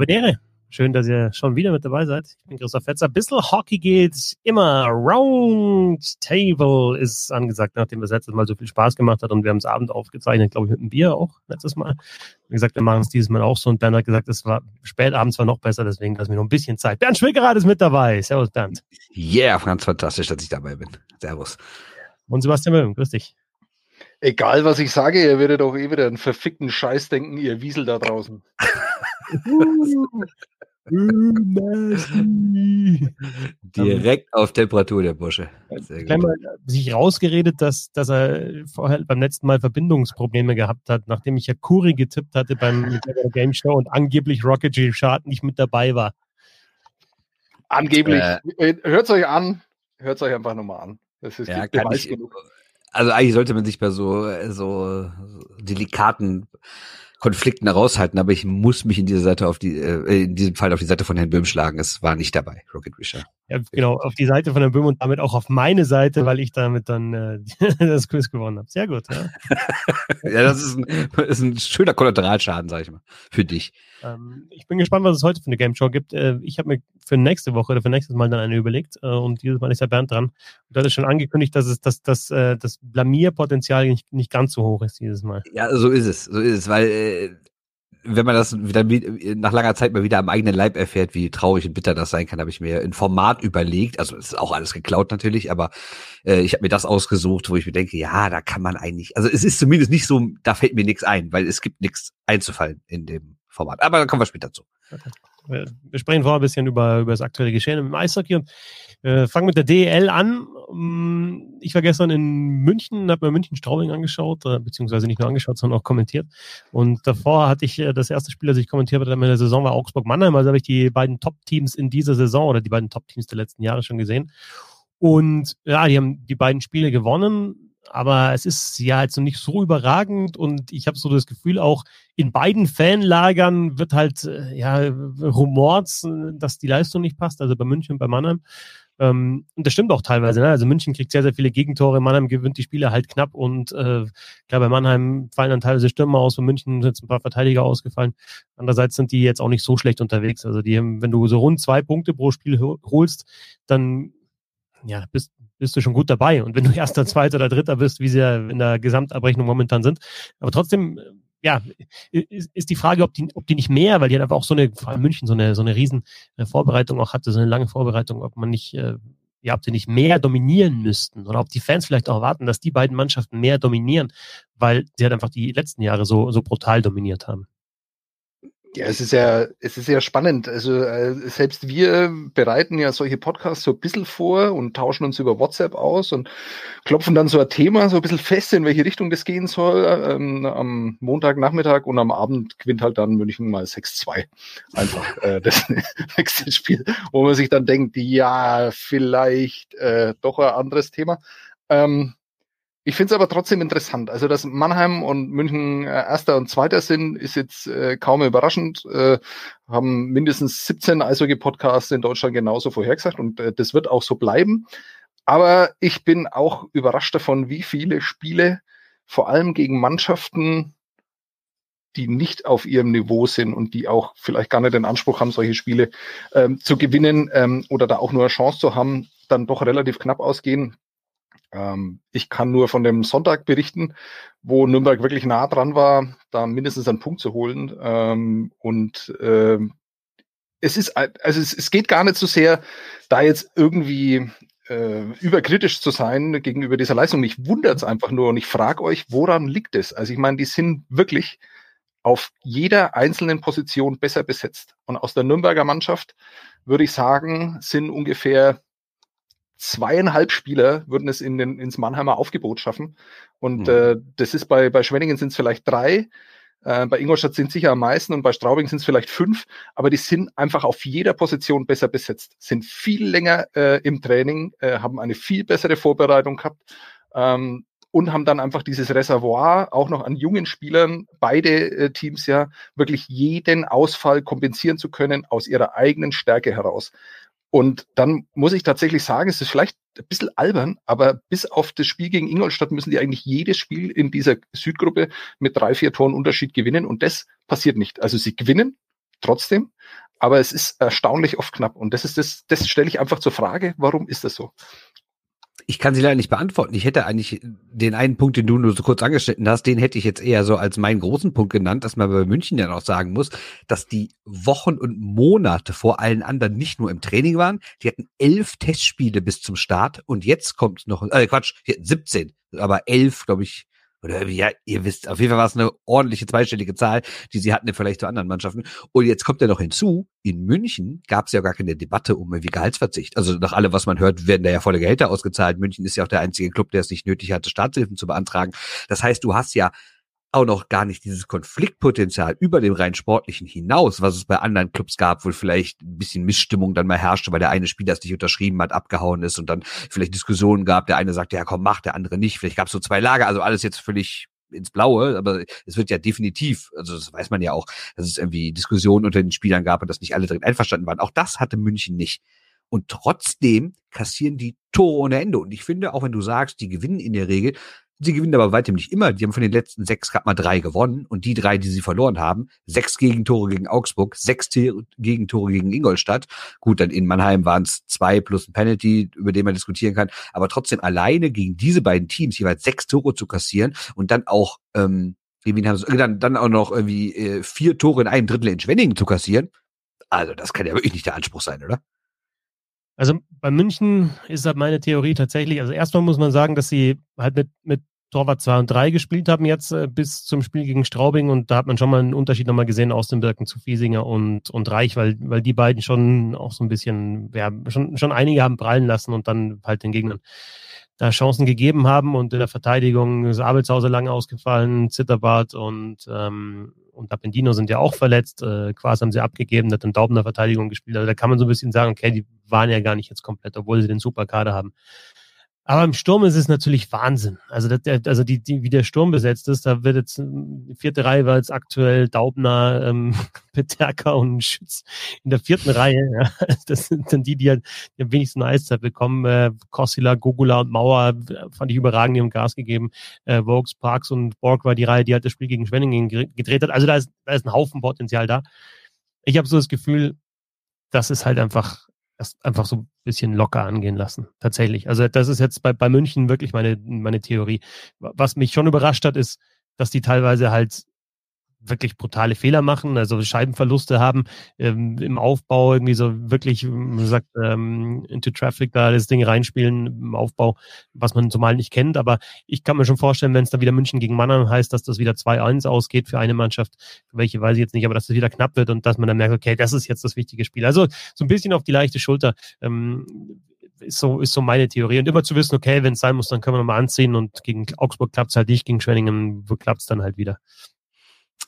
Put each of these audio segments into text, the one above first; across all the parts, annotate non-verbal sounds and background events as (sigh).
Aber dere, schön, dass ihr schon wieder mit dabei seid. Ich bin Christoph Fetzer. Bissl Hockey geht immer. Round Table ist angesagt, nachdem das letztes Mal so viel Spaß gemacht hat und wir haben es Abend aufgezeichnet, glaube ich, mit einem Bier auch letztes Mal. Wie gesagt, wir machen es dieses Mal auch so und Bernd hat gesagt, es war spät abends war noch besser, deswegen lassen wir noch ein bisschen Zeit. Bernd Schwickerad ist mit dabei. Servus, Bernd. Yeah, ganz fantastisch, dass ich dabei bin. Servus. Und Sebastian Möhm, grüß dich. Egal, was ich sage, ihr werdet auch eh wieder einen verfickten Scheiß denken, ihr Wiesel da draußen. (laughs) Direkt auf Temperatur, der Bursche. Mal sich rausgeredet, dass, dass er vorher beim letzten Mal Verbindungsprobleme gehabt hat, nachdem ich ja Kuri getippt hatte beim (laughs) Game Show und angeblich Rocket G Chart nicht mit dabei war. Angeblich. Äh, hört es euch an. Hört es euch einfach nochmal an. Das ist ja, kann ich, genug. Also eigentlich sollte man sich bei so, so delikaten Konflikten heraushalten, aber ich muss mich in dieser Seite auf die, äh, in diesem Fall auf die Seite von Herrn Böhm schlagen. Es war nicht dabei, Rocket Wisher. Ja, genau, auf die Seite von Herrn Böhm und damit auch auf meine Seite, weil ich damit dann äh, (laughs) das Quiz gewonnen habe. Sehr gut, ja. (laughs) ja, das ist ein, ist ein schöner Kollateralschaden, sag ich mal, für dich. Ähm, ich bin gespannt, was es heute für eine Game Show gibt. Äh, ich habe mir für nächste Woche oder für nächstes Mal dann eine überlegt äh, und dieses Mal ist ja Bernd dran. Und da ist schon angekündigt, dass es dass, dass, äh, das Blamierpotenzial nicht, nicht ganz so hoch ist dieses Mal. Ja, so ist es, so ist es, weil äh, wenn man das wieder nach langer Zeit mal wieder am eigenen Leib erfährt, wie traurig und bitter das sein kann, habe ich mir ein Format überlegt. Also es ist auch alles geklaut natürlich, aber äh, ich habe mir das ausgesucht, wo ich mir denke, ja, da kann man eigentlich, also es ist zumindest nicht so, da fällt mir nichts ein, weil es gibt nichts einzufallen in dem Format. Aber da kommen wir später zu. Wir sprechen vorher ein bisschen über, über das aktuelle Geschehen im Eishockey und äh, fangen mit der DEL an. Mm, ich war gestern in München, habe mir München Straubing angeschaut, äh, beziehungsweise nicht nur angeschaut, sondern auch kommentiert. Und davor hatte ich äh, das erste Spiel, das ich kommentiert habe in der Saison, war Augsburg-Mannheim. Also habe ich die beiden Top-Teams in dieser Saison oder die beiden Top-Teams der letzten Jahre schon gesehen. Und ja, die haben die beiden Spiele gewonnen aber es ist ja also nicht so überragend und ich habe so das Gefühl, auch in beiden Fanlagern wird halt äh, ja rumort, dass die Leistung nicht passt, also bei München und bei Mannheim. Ähm, und das stimmt auch teilweise. Ne? Also München kriegt sehr, sehr viele Gegentore, Mannheim gewinnt die Spiele halt knapp und äh, klar, bei Mannheim fallen dann teilweise Stürmer aus, bei München sind jetzt ein paar Verteidiger ausgefallen. Andererseits sind die jetzt auch nicht so schlecht unterwegs. Also die, wenn du so rund zwei Punkte pro Spiel holst, dann ja, bist, bist du schon gut dabei. Und wenn du (laughs) erster, zweiter oder dritter bist, wie sie ja in der Gesamtabrechnung momentan sind. Aber trotzdem, ja, ist, ist die Frage, ob die, ob die nicht mehr, weil die hat einfach auch so eine, vor allem München, so eine, so eine riesen äh, Vorbereitung auch hatte, so eine lange Vorbereitung, ob man nicht, äh, ja, ob sie nicht mehr dominieren müssten oder ob die Fans vielleicht auch erwarten, dass die beiden Mannschaften mehr dominieren, weil sie halt einfach die letzten Jahre so, so brutal dominiert haben. Ja, es ist ja, es ist ja spannend. Also äh, selbst wir bereiten ja solche Podcasts so ein bisschen vor und tauschen uns über WhatsApp aus und klopfen dann so ein Thema so ein bisschen fest, in welche Richtung das gehen soll. Ähm, am Montagnachmittag und am Abend gewinnt halt dann München mal 6-2. Einfach äh, (laughs) das nächste Spiel, wo man sich dann denkt, ja, vielleicht äh, doch ein anderes Thema. Ähm, ich finde es aber trotzdem interessant. Also, dass Mannheim und München äh, Erster und Zweiter sind, ist jetzt äh, kaum überraschend. Äh, haben mindestens 17 Eishockey-Podcasts in Deutschland genauso vorhergesagt und äh, das wird auch so bleiben. Aber ich bin auch überrascht davon, wie viele Spiele, vor allem gegen Mannschaften, die nicht auf ihrem Niveau sind und die auch vielleicht gar nicht den Anspruch haben, solche Spiele ähm, zu gewinnen ähm, oder da auch nur eine Chance zu haben, dann doch relativ knapp ausgehen. Ähm, ich kann nur von dem Sonntag berichten, wo Nürnberg wirklich nah dran war, da mindestens einen Punkt zu holen. Ähm, und äh, es ist, also es, es geht gar nicht so sehr, da jetzt irgendwie äh, überkritisch zu sein gegenüber dieser Leistung. Mich wundert es einfach nur und ich frage euch, woran liegt es? Also ich meine, die sind wirklich auf jeder einzelnen Position besser besetzt. Und aus der Nürnberger Mannschaft würde ich sagen, sind ungefähr zweieinhalb Spieler würden es in den, ins Mannheimer Aufgebot schaffen. Und mhm. äh, das ist bei, bei Schwenningen sind es vielleicht drei. Äh, bei Ingolstadt sind es sicher am meisten und bei Straubing sind es vielleicht fünf, aber die sind einfach auf jeder Position besser besetzt, sind viel länger äh, im Training, äh, haben eine viel bessere Vorbereitung gehabt ähm, und haben dann einfach dieses Reservoir auch noch an jungen Spielern, beide äh, Teams ja, wirklich jeden Ausfall kompensieren zu können aus ihrer eigenen Stärke heraus. Und dann muss ich tatsächlich sagen, es ist vielleicht ein bisschen albern, aber bis auf das Spiel gegen Ingolstadt müssen die eigentlich jedes Spiel in dieser Südgruppe mit drei, vier Toren Unterschied gewinnen und das passiert nicht. Also sie gewinnen trotzdem. Aber es ist erstaunlich oft knapp. Und das ist das, das stelle ich einfach zur Frage, warum ist das so? Ich kann sie leider nicht beantworten. Ich hätte eigentlich den einen Punkt, den du nur so kurz angeschnitten hast, den hätte ich jetzt eher so als meinen großen Punkt genannt, dass man bei München ja noch sagen muss, dass die Wochen und Monate vor allen anderen nicht nur im Training waren. Die hatten elf Testspiele bis zum Start und jetzt kommt noch, äh Quatsch, 17, aber elf, glaube ich, oder ja, ihr wisst, auf jeden Fall war es eine ordentliche zweistellige Zahl, die sie hatten vielleicht zu anderen Mannschaften. Und jetzt kommt ja noch hinzu, in München gab es ja gar keine Debatte um irgendwie Gehaltsverzicht. Also nach allem, was man hört, werden da ja volle Gehälter ausgezahlt. München ist ja auch der einzige Club, der es nicht nötig hatte, Staatshilfen zu beantragen. Das heißt, du hast ja auch noch gar nicht dieses Konfliktpotenzial über dem rein sportlichen hinaus, was es bei anderen Clubs gab, wo vielleicht ein bisschen Missstimmung dann mal herrschte, weil der eine Spieler es nicht unterschrieben hat, abgehauen ist und dann vielleicht Diskussionen gab, der eine sagte, ja komm, mach, der andere nicht. Vielleicht gab es so zwei Lager, also alles jetzt völlig ins Blaue, aber es wird ja definitiv, also das weiß man ja auch, dass es irgendwie Diskussionen unter den Spielern gab und dass nicht alle drin einverstanden waren. Auch das hatte München nicht. Und trotzdem kassieren die Tore ohne Ende. Und ich finde, auch wenn du sagst, die gewinnen in der Regel, Sie gewinnen aber weitem nicht immer. Die haben von den letzten sechs gerade mal drei gewonnen. Und die drei, die sie verloren haben, sechs Gegentore gegen Augsburg, sechs Gegentore gegen Ingolstadt. Gut, dann in Mannheim waren es zwei plus ein Penalty, über den man diskutieren kann. Aber trotzdem alleine gegen diese beiden Teams jeweils sechs Tore zu kassieren und dann auch, ähm, wie haben sie, dann, dann auch noch irgendwie äh, vier Tore in einem Drittel in Schwenningen zu kassieren. Also das kann ja wirklich nicht der Anspruch sein, oder? Also bei München ist halt meine Theorie tatsächlich, also erstmal muss man sagen, dass sie halt mit, mit Torwart 2 und 3 gespielt haben jetzt äh, bis zum Spiel gegen Straubing. Und da hat man schon mal einen Unterschied nochmal gesehen aus dem Wirken zu Fiesinger und, und Reich, weil, weil die beiden schon auch so ein bisschen, ja, schon, schon einige haben prallen lassen und dann halt den Gegnern da Chancen gegeben haben. Und in der Verteidigung ist Abelshauser lange ausgefallen, Zitterbart und, ähm, und Appendino sind ja auch verletzt, äh, Quas haben sie abgegeben, hat in Daubner Verteidigung gespielt, also da kann man so ein bisschen sagen, okay, die waren ja gar nicht jetzt komplett, obwohl sie den Superkader haben. Aber im Sturm ist es natürlich Wahnsinn. Also, der, also die, die, wie der Sturm besetzt ist, da wird jetzt die vierte Reihe war jetzt aktuell Daubner, ähm, (laughs) Peterka und Schütz in der vierten Reihe. Ja. (laughs) Das sind dann die, die, halt, die am wenigsten Eiszeit bekommen. Äh, Kossila, Gogula und Mauer fand ich überragend, die haben Gas gegeben. Äh, Vokes, Parks und Borg war die Reihe, die halt das Spiel gegen Schwenningen gedreht hat. Also da ist, da ist ein Haufen Potenzial da. Ich habe so das Gefühl, das ist halt einfach das einfach so ein bisschen locker angehen lassen. Tatsächlich. Also das ist jetzt bei, bei München wirklich meine, meine Theorie. Was mich schon überrascht hat, ist, dass die teilweise halt wirklich brutale Fehler machen, also Scheibenverluste haben ähm, im Aufbau, irgendwie so wirklich, man sagt, ähm, into Traffic da das Ding reinspielen im Aufbau, was man zumal nicht kennt. Aber ich kann mir schon vorstellen, wenn es da wieder München gegen Mannheim heißt, dass das wieder 2-1 ausgeht für eine Mannschaft, welche weiß ich jetzt nicht, aber dass das wieder knapp wird und dass man dann merkt, okay, das ist jetzt das wichtige Spiel. Also so ein bisschen auf die leichte Schulter. Ähm, ist so, ist so meine Theorie. Und immer zu wissen, okay, wenn es sein muss, dann können wir nochmal anziehen und gegen Augsburg klappt es halt nicht, gegen Schwenningen klappt es dann halt wieder.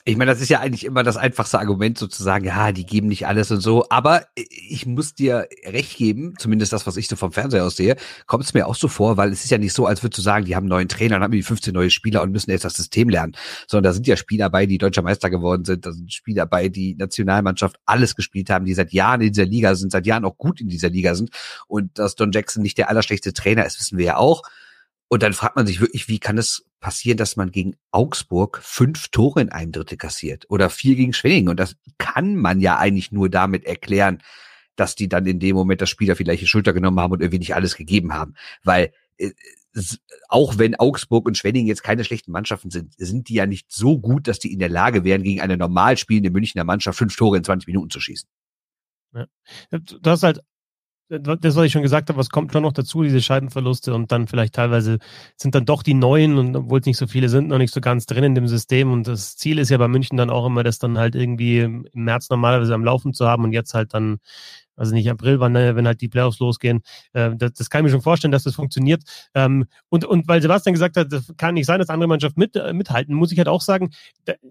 Ich meine, das ist ja eigentlich immer das einfachste Argument sozusagen, ja, die geben nicht alles und so. Aber ich muss dir recht geben, zumindest das, was ich so vom Fernseher aus sehe, kommt es mir auch so vor, weil es ist ja nicht so, als würdest du sagen, die haben einen neuen Trainer, dann haben die 15 neue Spieler und müssen jetzt das System lernen. Sondern da sind ja Spieler bei, die deutscher Meister geworden sind, da sind Spieler bei, die Nationalmannschaft alles gespielt haben, die seit Jahren in dieser Liga sind, seit Jahren auch gut in dieser Liga sind. Und dass Don Jackson nicht der allerschlechteste Trainer ist, wissen wir ja auch. Und dann fragt man sich wirklich, wie kann es passieren, dass man gegen Augsburg fünf Tore in einem Drittel kassiert oder vier gegen Schwenningen? Und das kann man ja eigentlich nur damit erklären, dass die dann in dem Moment das Spieler vielleicht die Schulter genommen haben und irgendwie nicht alles gegeben haben. Weil äh, auch wenn Augsburg und Schwenningen jetzt keine schlechten Mannschaften sind, sind die ja nicht so gut, dass die in der Lage wären, gegen eine normal spielende Münchner Mannschaft fünf Tore in 20 Minuten zu schießen. Ja. Du hast halt das, was ich schon gesagt habe, was kommt schon noch dazu, diese Scheibenverluste und dann vielleicht teilweise sind dann doch die neuen und obwohl es nicht so viele sind, noch nicht so ganz drin in dem System und das Ziel ist ja bei München dann auch immer, das dann halt irgendwie im März normalerweise am Laufen zu haben und jetzt halt dann also nicht April, wann, äh, wenn halt die Playoffs losgehen. Äh, das, das kann ich mir schon vorstellen, dass das funktioniert. Ähm, und, und weil Sebastian gesagt hat, das kann nicht sein, dass andere Mannschaft mit, äh, mithalten, muss ich halt auch sagen,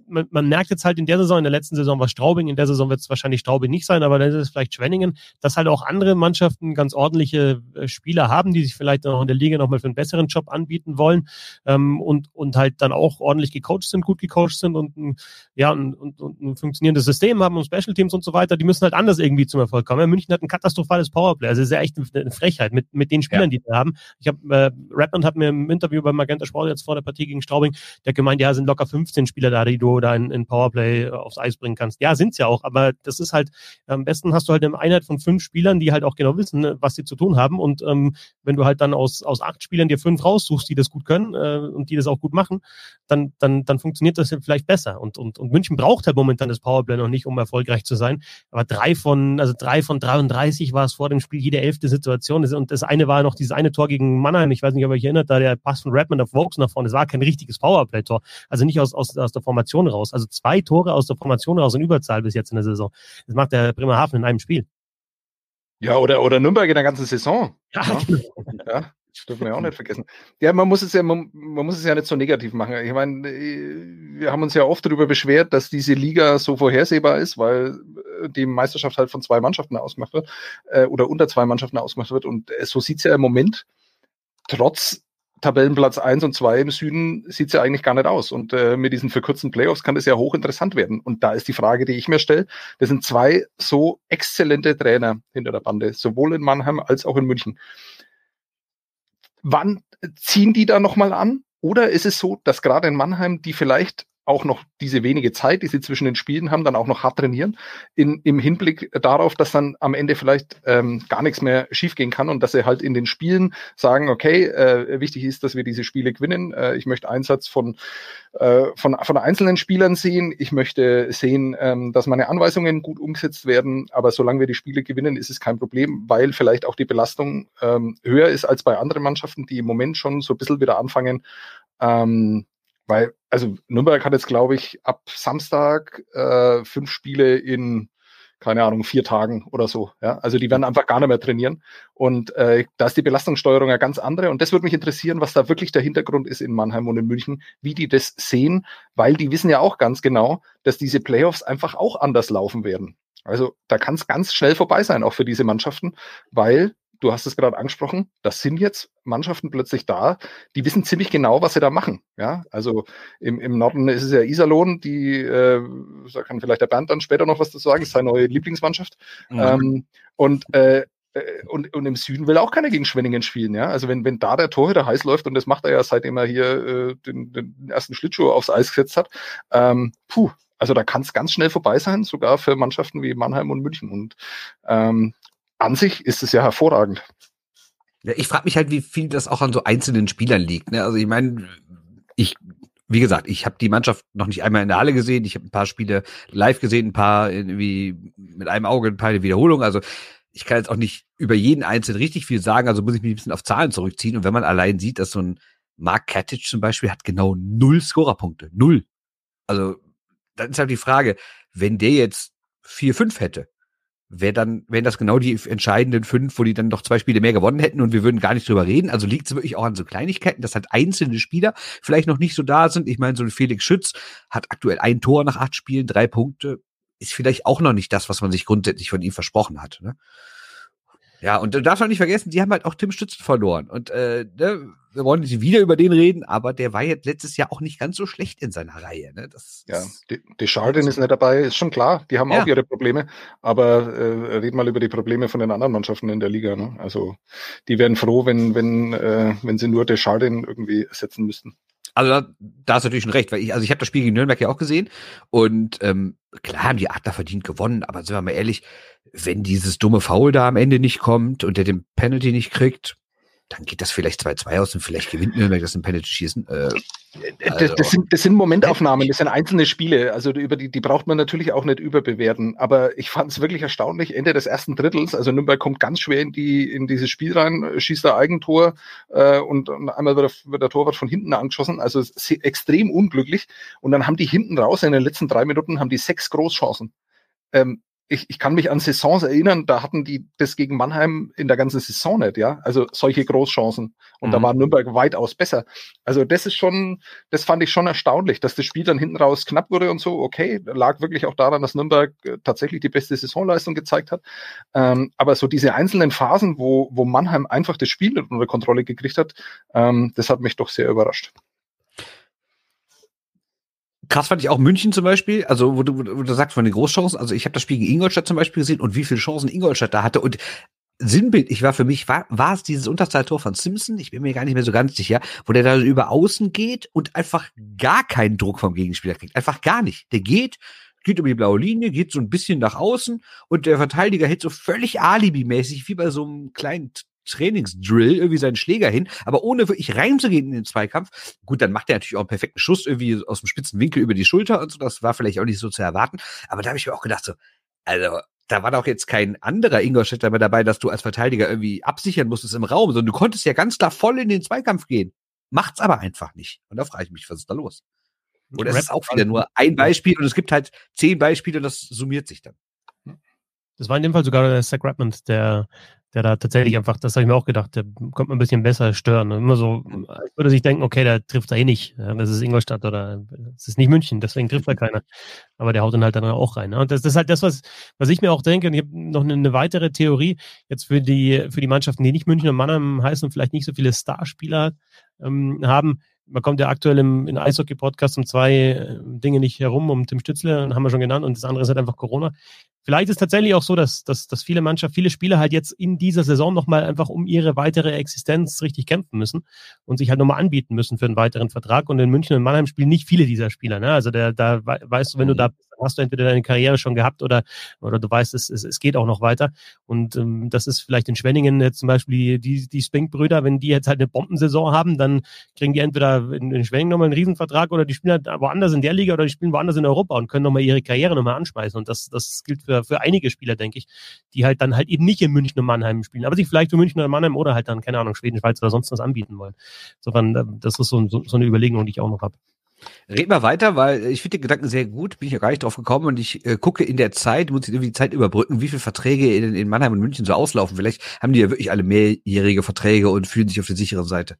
man, man merkt jetzt halt in der Saison, in der letzten Saison war Straubing, in der Saison wird es wahrscheinlich Straubing nicht sein, aber dann ist es vielleicht Schwenningen, dass halt auch andere Mannschaften ganz ordentliche Spieler haben, die sich vielleicht auch in der Liga nochmal für einen besseren Job anbieten wollen ähm, und, und halt dann auch ordentlich gecoacht sind, gut gecoacht sind und ja, und, und, und ein funktionierendes System haben und Special Teams und so weiter, die müssen halt anders irgendwie zum Erfolg kommen München hat ein katastrophales Powerplay. Also es ist ja echt eine Frechheit mit, mit den Spielern, ja. die wir haben. Ich habe, äh, Redmond hat mir im Interview bei Magenta Sport jetzt vor der Partie gegen Straubing, der hat gemeint, ja, sind locker 15 Spieler da, die du da in, in Powerplay aufs Eis bringen kannst. Ja, sind's ja auch, aber das ist halt, am besten hast du halt eine Einheit von fünf Spielern, die halt auch genau wissen, was sie zu tun haben. Und ähm, wenn du halt dann aus, aus acht Spielern dir fünf raussuchst, die das gut können äh, und die das auch gut machen, dann, dann, dann funktioniert das vielleicht besser. Und, und, und München braucht halt momentan das Powerplay noch nicht, um erfolgreich zu sein. Aber drei von, also drei von 33 war es vor dem Spiel jede elfte Situation. Und das eine war noch dieses eine Tor gegen Mannheim. Ich weiß nicht, ob ihr euch erinnert, da der Pass von Redmond auf Vokes nach vorne. Das war kein richtiges Powerplay-Tor. Also nicht aus, aus, aus der Formation raus. Also zwei Tore aus der Formation raus in Überzahl bis jetzt in der Saison. Das macht der Bremerhaven in einem Spiel. Ja, oder, oder Nürnberg in der ganzen Saison. Ja, ja. Genau. ja. Das dürfen wir auch nicht vergessen. Ja, man muss es ja, man, man, muss es ja nicht so negativ machen. Ich meine, wir haben uns ja oft darüber beschwert, dass diese Liga so vorhersehbar ist, weil äh, die Meisterschaft halt von zwei Mannschaften ausgemacht wird äh, oder unter zwei Mannschaften ausgemacht wird. Und äh, so sieht's ja im Moment trotz Tabellenplatz eins und zwei im Süden sieht's ja eigentlich gar nicht aus. Und äh, mit diesen verkürzten Playoffs kann das ja hochinteressant werden. Und da ist die Frage, die ich mir stelle, das sind zwei so exzellente Trainer hinter der Bande, sowohl in Mannheim als auch in München wann ziehen die da nochmal an? Oder ist es so, dass gerade in Mannheim die vielleicht auch noch diese wenige Zeit, die sie zwischen den Spielen haben, dann auch noch hart trainieren, in, im Hinblick darauf, dass dann am Ende vielleicht ähm, gar nichts mehr schiefgehen kann und dass sie halt in den Spielen sagen, okay, äh, wichtig ist, dass wir diese Spiele gewinnen. Äh, ich möchte Einsatz von, äh, von, von einzelnen Spielern sehen. Ich möchte sehen, ähm, dass meine Anweisungen gut umgesetzt werden. Aber solange wir die Spiele gewinnen, ist es kein Problem, weil vielleicht auch die Belastung ähm, höher ist als bei anderen Mannschaften, die im Moment schon so ein bisschen wieder anfangen, ähm, weil, also Nürnberg hat jetzt, glaube ich, ab Samstag äh, fünf Spiele in, keine Ahnung, vier Tagen oder so. Ja? Also die werden einfach gar nicht mehr trainieren. Und äh, da ist die Belastungssteuerung ja ganz andere. Und das würde mich interessieren, was da wirklich der Hintergrund ist in Mannheim und in München, wie die das sehen, weil die wissen ja auch ganz genau, dass diese Playoffs einfach auch anders laufen werden. Also da kann es ganz schnell vorbei sein, auch für diese Mannschaften, weil du hast es gerade angesprochen, das sind jetzt Mannschaften plötzlich da, die wissen ziemlich genau, was sie da machen. Ja, also im, im Norden ist es ja Iserlohn, die, äh, da kann vielleicht der Bernd dann später noch was dazu sagen, ist seine neue Lieblingsmannschaft. Mhm. Ähm, und äh, äh, und, und im Süden will auch keiner gegen Schwenningen spielen, ja. Also wenn, wenn da der Torhüter heiß läuft, und das macht er ja, seitdem er hier äh, den, den ersten Schlittschuh aufs Eis gesetzt hat, ähm, puh, also da kann es ganz schnell vorbei sein, sogar für Mannschaften wie Mannheim und München. Und ähm, an sich ist es ja hervorragend. Ja, ich frage mich halt, wie viel das auch an so einzelnen Spielern liegt. Ne? Also ich meine, ich, wie gesagt, ich habe die Mannschaft noch nicht einmal in der Halle gesehen. Ich habe ein paar Spiele live gesehen, ein paar irgendwie mit einem Auge, ein paar Wiederholungen. Also ich kann jetzt auch nicht über jeden Einzelnen richtig viel sagen, also muss ich mich ein bisschen auf Zahlen zurückziehen. Und wenn man allein sieht, dass so ein Mark Katic zum Beispiel hat genau null Scorerpunkte. Null. Also, dann ist halt die Frage, wenn der jetzt vier, fünf hätte, wäre dann, wären das genau die entscheidenden fünf, wo die dann doch zwei Spiele mehr gewonnen hätten und wir würden gar nicht drüber reden. Also liegt es wirklich auch an so Kleinigkeiten, dass halt einzelne Spieler vielleicht noch nicht so da sind. Ich meine, so ein Felix Schütz hat aktuell ein Tor nach acht Spielen, drei Punkte. Ist vielleicht auch noch nicht das, was man sich grundsätzlich von ihm versprochen hat. Ne? Ja, und du darfst auch nicht vergessen, die haben halt auch Tim Stützen verloren. Und äh, ne, wir wollen nicht wieder über den reden, aber der war jetzt letztes Jahr auch nicht ganz so schlecht in seiner Reihe. Ne? Das, ja, die, die Chardin ist nicht dabei, ist schon klar. Die haben ja. auch ihre Probleme. Aber äh, red mal über die Probleme von den anderen Mannschaften in der Liga. Ne? Also die wären froh, wenn, wenn, äh, wenn sie nur der Chardin irgendwie ersetzen müssten. Also da, da du natürlich schon recht, weil ich, also ich habe das Spiel gegen Nürnberg ja auch gesehen und ähm, klar haben die Adler verdient gewonnen, aber sind wir mal ehrlich, wenn dieses dumme Foul da am Ende nicht kommt und der den Penalty nicht kriegt, dann geht das vielleicht 2-2 aus und vielleicht gewinnt Nürnberg das im Penalty schießen. Äh, also. das, sind, das sind Momentaufnahmen, das sind einzelne Spiele, also über die, die braucht man natürlich auch nicht überbewerten. Aber ich fand es wirklich erstaunlich, Ende des ersten Drittels, also Nürnberg kommt ganz schwer in die in dieses Spiel rein, schießt da Eigentor äh, und, und einmal wird der, wird der Torwart von hinten angeschossen, also extrem unglücklich. Und dann haben die hinten raus in den letzten drei Minuten haben die sechs Großchancen. Ähm, ich, ich kann mich an Saisons erinnern, da hatten die das gegen Mannheim in der ganzen Saison nicht, ja. Also solche Großchancen. Und mhm. da war Nürnberg weitaus besser. Also das ist schon, das fand ich schon erstaunlich, dass das Spiel dann hinten raus knapp wurde und so. Okay, lag wirklich auch daran, dass Nürnberg äh, tatsächlich die beste Saisonleistung gezeigt hat. Ähm, aber so diese einzelnen Phasen, wo, wo Mannheim einfach das Spiel unter Kontrolle gekriegt hat, ähm, das hat mich doch sehr überrascht. Krass fand ich auch München zum Beispiel, also wo du, wo du sagst von den Großchancen, also ich habe das Spiel gegen Ingolstadt zum Beispiel gesehen und wie viele Chancen Ingolstadt da hatte und Sinnbild, ich war für mich, war, war es dieses Unterzahltor von Simpson, ich bin mir gar nicht mehr so ganz sicher, wo der da über außen geht und einfach gar keinen Druck vom Gegenspieler kriegt. Einfach gar nicht. Der geht, geht über die blaue Linie, geht so ein bisschen nach außen und der Verteidiger hält so völlig alibimäßig, wie bei so einem kleinen Trainingsdrill irgendwie seinen Schläger hin, aber ohne wirklich reinzugehen in den Zweikampf. Gut, dann macht er natürlich auch einen perfekten Schuss irgendwie aus dem spitzen Winkel über die Schulter und so. Das war vielleicht auch nicht so zu erwarten. Aber da habe ich mir auch gedacht, so, also da war doch jetzt kein anderer Ingolstädter mehr dabei, dass du als Verteidiger irgendwie absichern musstest im Raum, sondern du konntest ja ganz klar voll in den Zweikampf gehen. Macht's aber einfach nicht. Und da frage ich mich, was ist da los? Oder es ist auch wieder nur ein Beispiel und es gibt halt zehn Beispiele und das summiert sich dann. Das war in dem Fall sogar der Zach Redmond, der der da tatsächlich einfach, das habe ich mir auch gedacht, der kommt ein bisschen besser stören. immer so, ich würde sich denken, okay, der trifft da eh nicht. Das ist Ingolstadt oder es ist nicht München, deswegen trifft da keiner. Aber der haut dann halt dann auch rein. Und das, das ist halt das, was, was ich mir auch denke. Und ich habe noch eine, eine, weitere Theorie jetzt für die, für die Mannschaften, die nicht München und Mannheim heißen und vielleicht nicht so viele Starspieler ähm, haben man kommt ja aktuell im in Eishockey-Podcast um zwei äh, Dinge nicht herum, um Tim Stützle, haben wir schon genannt, und das andere ist halt einfach Corona. Vielleicht ist tatsächlich auch so, dass, dass, dass viele Mannschaften, viele Spieler halt jetzt in dieser Saison nochmal einfach um ihre weitere Existenz richtig kämpfen müssen und sich halt nochmal anbieten müssen für einen weiteren Vertrag. Und in München und Mannheim spielen nicht viele dieser Spieler. Ne? Also der, da weißt du, wenn du da bist, hast du entweder deine Karriere schon gehabt oder, oder du weißt, es, es, es geht auch noch weiter. Und ähm, das ist vielleicht in Schwenningen jetzt zum Beispiel die, die Spink-Brüder, wenn die jetzt halt eine Bombensaison haben, dann kriegen die entweder in, in Schwenningen nochmal einen Riesenvertrag oder die spielen halt woanders in der Liga oder die spielen woanders in Europa und können nochmal ihre Karriere nochmal anschmeißen. Und das, das gilt für, für einige Spieler, denke ich, die halt dann halt eben nicht in München und Mannheim spielen, aber sich vielleicht für München oder Mannheim oder halt dann, keine Ahnung, Schweden, Schweiz oder sonst was anbieten wollen. Insofern, äh, das ist so, so, so eine Überlegung, die ich auch noch habe. Red mal weiter, weil ich finde den Gedanken sehr gut, bin ich ja gar nicht drauf gekommen und ich äh, gucke in der Zeit, muss ich irgendwie die Zeit überbrücken, wie viele Verträge in, in Mannheim und München so auslaufen. Vielleicht haben die ja wirklich alle mehrjährige Verträge und fühlen sich auf der sicheren Seite.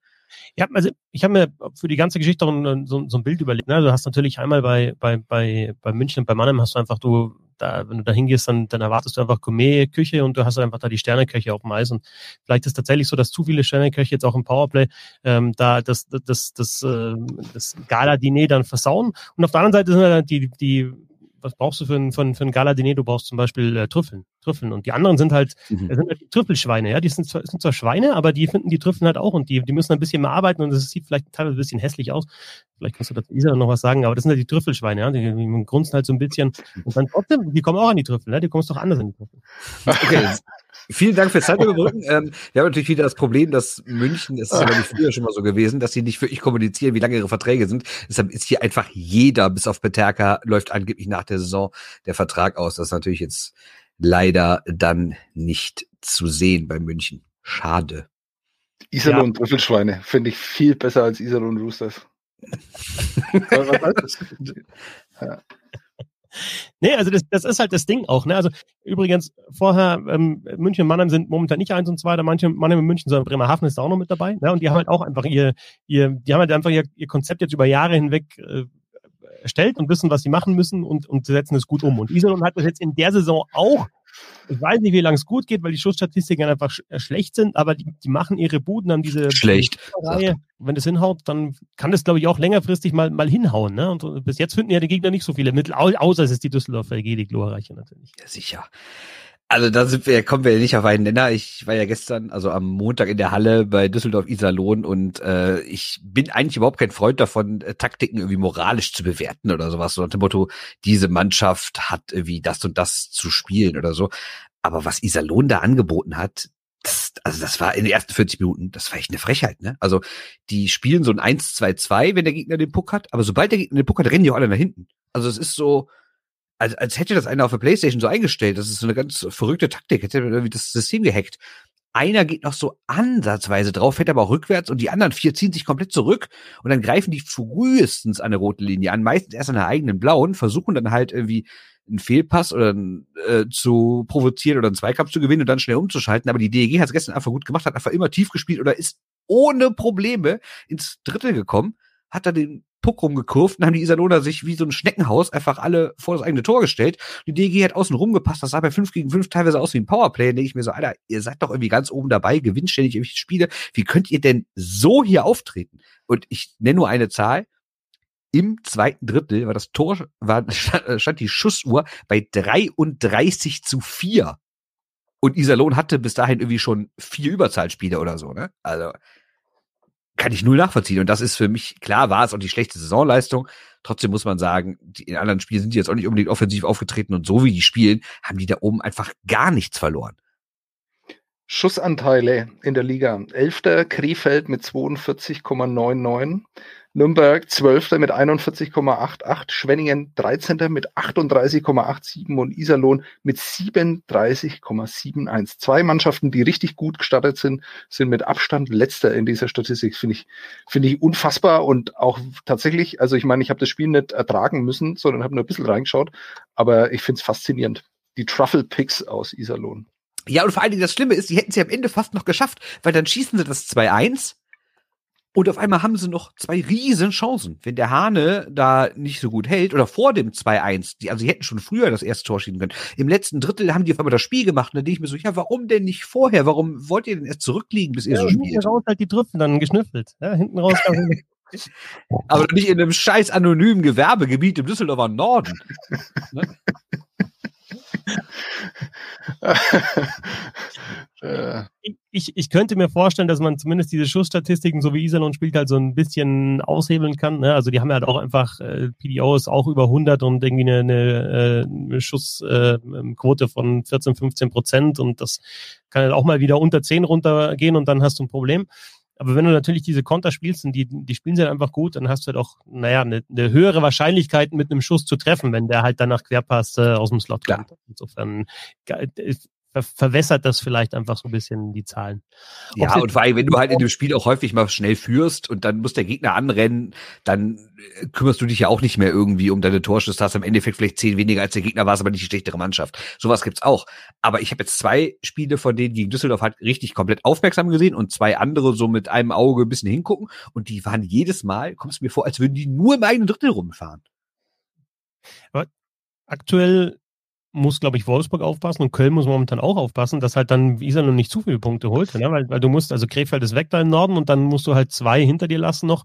Ja, also ich habe mir für die ganze Geschichte so, so ein Bild überlegt. Ne? Du hast natürlich einmal bei, bei, bei, bei München und bei Mannheim hast du einfach, du, da, wenn du da hingehst, dann, dann erwartest du einfach Gourmet-Küche und du hast einfach da die Sterneköche auf dem Eis. Und vielleicht ist tatsächlich so, dass zu viele Sterneköche jetzt auch im Powerplay ähm, da das, das, das, das, äh, das Gala-Diner dann versauen. Und auf der anderen Seite sind halt die, die was brauchst du für ein, für ein, für ein Gala-Diner? Du brauchst zum Beispiel äh, Trüffeln. Trüffeln. Und die anderen sind halt, mhm. sind halt Trüffelschweine, ja. Die sind zwar, sind zwar Schweine, aber die finden die Trüffeln halt auch und die, die müssen ein bisschen mehr arbeiten und es sieht vielleicht teilweise ein bisschen hässlich aus. Vielleicht kannst du dazu Isa noch was sagen, aber das sind halt die Trüffelschweine, ja. Die, die grunzen halt so ein bisschen (laughs) und dann trotzdem, die kommen auch an die Trüffel, ja. Die kommst doch anders an die Trüffel. Okay. Vielen Dank fürs Zeitüberbrücken. (laughs) ähm, wir haben natürlich wieder das Problem, dass München, das ist ja nicht früher schon mal so gewesen, dass sie nicht wirklich kommunizieren, wie lange ihre Verträge sind. Deshalb ist hier einfach jeder, bis auf Peterka, läuft angeblich nach der Saison der Vertrag aus. Das ist natürlich jetzt leider dann nicht zu sehen bei München. Schade. Iserlohn ja. Trüffelschweine finde ich viel besser als Iserlohn Roosters. (laughs) (laughs) ja. Nee, also das, das ist halt das Ding auch. Ne? Also übrigens, vorher, ähm, München und Mannheim sind momentan nicht eins und zwei, da manche Mannheim und München, sondern Bremerhaven ist da auch noch mit dabei. Ne? Und die haben halt auch einfach ihr, ihr, die haben halt einfach ihr, ihr Konzept jetzt über Jahre hinweg äh, erstellt und wissen, was sie machen müssen und, und setzen es gut um. Und Iserlohn hat das jetzt in der Saison auch ich weiß nicht, wie lange es gut geht, weil die Schussstatistiken einfach sch äh, schlecht sind, aber die, die machen ihre Buden, haben diese schlecht. Reihe. Wenn das hinhaut, dann kann das, glaube ich, auch längerfristig mal, mal hinhauen. Ne? Und, bis jetzt finden ja die Gegner nicht so viele Mittel, außer es ist die Düsseldorfer EG, die glorreiche natürlich. Ja, sicher. Also da sind wir, kommen wir nicht auf einen Nenner. Ich war ja gestern, also am Montag in der Halle bei Düsseldorf Iserlohn und äh, ich bin eigentlich überhaupt kein Freund davon, äh, Taktiken irgendwie moralisch zu bewerten oder sowas. So nach dem Motto, diese Mannschaft hat irgendwie das und das zu spielen oder so. Aber was Iserlohn da angeboten hat, das, also das war in den ersten 40 Minuten, das war echt eine Frechheit, ne? Also die spielen so ein 1-2-2, wenn der Gegner den Puck hat, aber sobald der Gegner den Puck hat, rennen die auch alle nach hinten. Also es ist so, als, als hätte das einer auf der Playstation so eingestellt. Das ist so eine ganz verrückte Taktik. Hätte irgendwie das System gehackt. Einer geht noch so ansatzweise drauf, fährt aber auch rückwärts und die anderen vier ziehen sich komplett zurück und dann greifen die frühestens an der roten Linie an, meistens erst an der eigenen blauen, versuchen dann halt irgendwie einen Fehlpass oder äh, zu provozieren oder einen Zweikampf zu gewinnen und dann schnell umzuschalten. Aber die DEG hat es gestern einfach gut gemacht, hat einfach immer tief gespielt oder ist ohne Probleme ins Drittel gekommen, hat da den Puck rumgekurvt und haben die Iserlohner sich wie so ein Schneckenhaus einfach alle vor das eigene Tor gestellt. Die DG hat außen rumgepasst, das sah bei 5 gegen 5 teilweise aus wie ein Powerplay. Da denke ich mir so, Alter, ihr seid doch irgendwie ganz oben dabei, gewinnt ständig irgendwelche Spiele. Wie könnt ihr denn so hier auftreten? Und ich nenne nur eine Zahl. im zweiten Drittel war das Tor, war, (laughs) stand die Schussuhr bei 33 zu 4. Und Iserlohn hatte bis dahin irgendwie schon vier Überzahlspiele oder so, ne? Also kann ich null nachvollziehen. Und das ist für mich, klar war es auch die schlechte Saisonleistung. Trotzdem muss man sagen, die, in anderen Spielen sind die jetzt auch nicht unbedingt offensiv aufgetreten und so wie die spielen, haben die da oben einfach gar nichts verloren. Schussanteile in der Liga. Elfter Krefeld mit 42,99. Nürnberg 12. mit 41,88, Schwenningen 13. mit 38,87 und Iserlohn mit 37,71. Zwei Mannschaften, die richtig gut gestartet sind, sind mit Abstand letzter in dieser Statistik. Finde ich, finde ich unfassbar und auch tatsächlich, also ich meine, ich habe das Spiel nicht ertragen müssen, sondern habe nur ein bisschen reingeschaut, aber ich finde es faszinierend. Die Truffle Picks aus Iserlohn. Ja, und vor allen Dingen das Schlimme ist, die hätten sie am Ende fast noch geschafft, weil dann schießen sie das 2-1 und auf einmal haben sie noch zwei riesen Chancen. Wenn der Hane da nicht so gut hält oder vor dem 2-1, die, also sie hätten schon früher das erste Tor schießen können. Im letzten Drittel haben die auf einmal das Spiel gemacht und dann denke ich mir so, ja, warum denn nicht vorher? Warum wollt ihr denn erst zurückliegen, bis ihr ja, so spielt? Hinten raus halt die Trüffel dann geschnüffelt. Ja, hinten raus. (laughs) Aber nicht in einem scheiß anonymen Gewerbegebiet im Düsseldorfer Norden. ne? (laughs) ich, ich könnte mir vorstellen, dass man zumindest diese Schussstatistiken, so wie Iserlohn spielt, halt so ein bisschen aushebeln kann. Ne? Also die haben halt auch einfach, äh, PDO ist auch über 100 und irgendwie eine, eine, eine Schussquote äh, von 14, 15 Prozent und das kann halt auch mal wieder unter 10 runtergehen und dann hast du ein Problem. Aber wenn du natürlich diese Konter spielst und die, die spielen sie halt einfach gut, dann hast du halt auch, naja, eine, eine höhere Wahrscheinlichkeit, mit einem Schuss zu treffen, wenn der halt danach querpasst äh, aus dem Slot kommt. Klar. Insofern ver verwässert das vielleicht einfach so ein bisschen die Zahlen. Ja, und vor allem, wenn du halt in dem Spiel auch häufig mal schnell führst und dann muss der Gegner anrennen, dann äh, kümmerst du dich ja auch nicht mehr irgendwie um deine Torschüsse, hast im Endeffekt vielleicht zehn weniger als der Gegner, war es aber nicht die schlechtere Mannschaft. Sowas gibt's auch. Aber ich habe jetzt zwei Spiele von denen gegen Düsseldorf halt richtig komplett aufmerksam gesehen und zwei andere so mit einem Auge ein bisschen hingucken und die waren jedes Mal, kommst du mir vor, als würden die nur im eigenen Drittel rumfahren. Aber aktuell muss, glaube ich, Wolfsburg aufpassen und Köln muss momentan auch aufpassen, dass halt dann Iserlohn nicht zu viele Punkte holt, ne? weil, weil du musst, also Krefeld ist weg da im Norden und dann musst du halt zwei hinter dir lassen noch,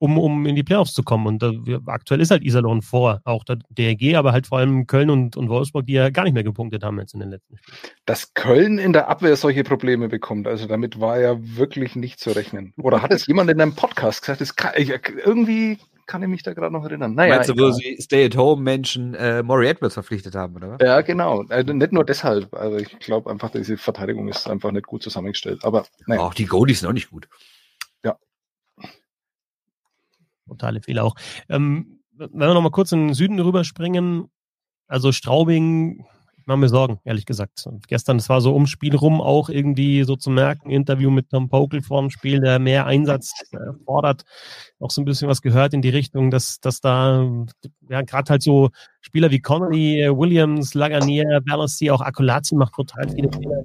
um, um in die Playoffs zu kommen. Und äh, aktuell ist halt Iserlohn vor, auch der DRG, aber halt vor allem Köln und, und Wolfsburg, die ja gar nicht mehr gepunktet haben jetzt in den letzten Spielen. Dass Köln in der Abwehr solche Probleme bekommt, also damit war ja wirklich nicht zu rechnen. Oder hat es jemand in einem Podcast gesagt, das kann, ich, irgendwie kann ich mich da gerade noch erinnern. Naja, Meinst du, wo sie Stay-at-Home-Menschen äh, Maury Edwards verpflichtet haben, oder was? Ja, genau. Also nicht nur deshalb. Also ich glaube einfach, diese Verteidigung ist einfach nicht gut zusammengestellt. Aber naja. Auch die Goalies sind auch nicht gut. Ja. Totale Fehler auch. Ähm, wenn wir noch mal kurz in den Süden rüberspringen, also Straubing mache mir Sorgen, ehrlich gesagt. Und gestern, es war so ums Spiel rum auch irgendwie so zu merken, Interview mit Tom Pokel vor dem Spiel, der mehr Einsatz äh, fordert. Auch so ein bisschen was gehört in die Richtung, dass, dass da, ja, gerade halt so Spieler wie Connolly, Williams, Laganier, Balassi, auch Akulazzi macht total viele Fehler.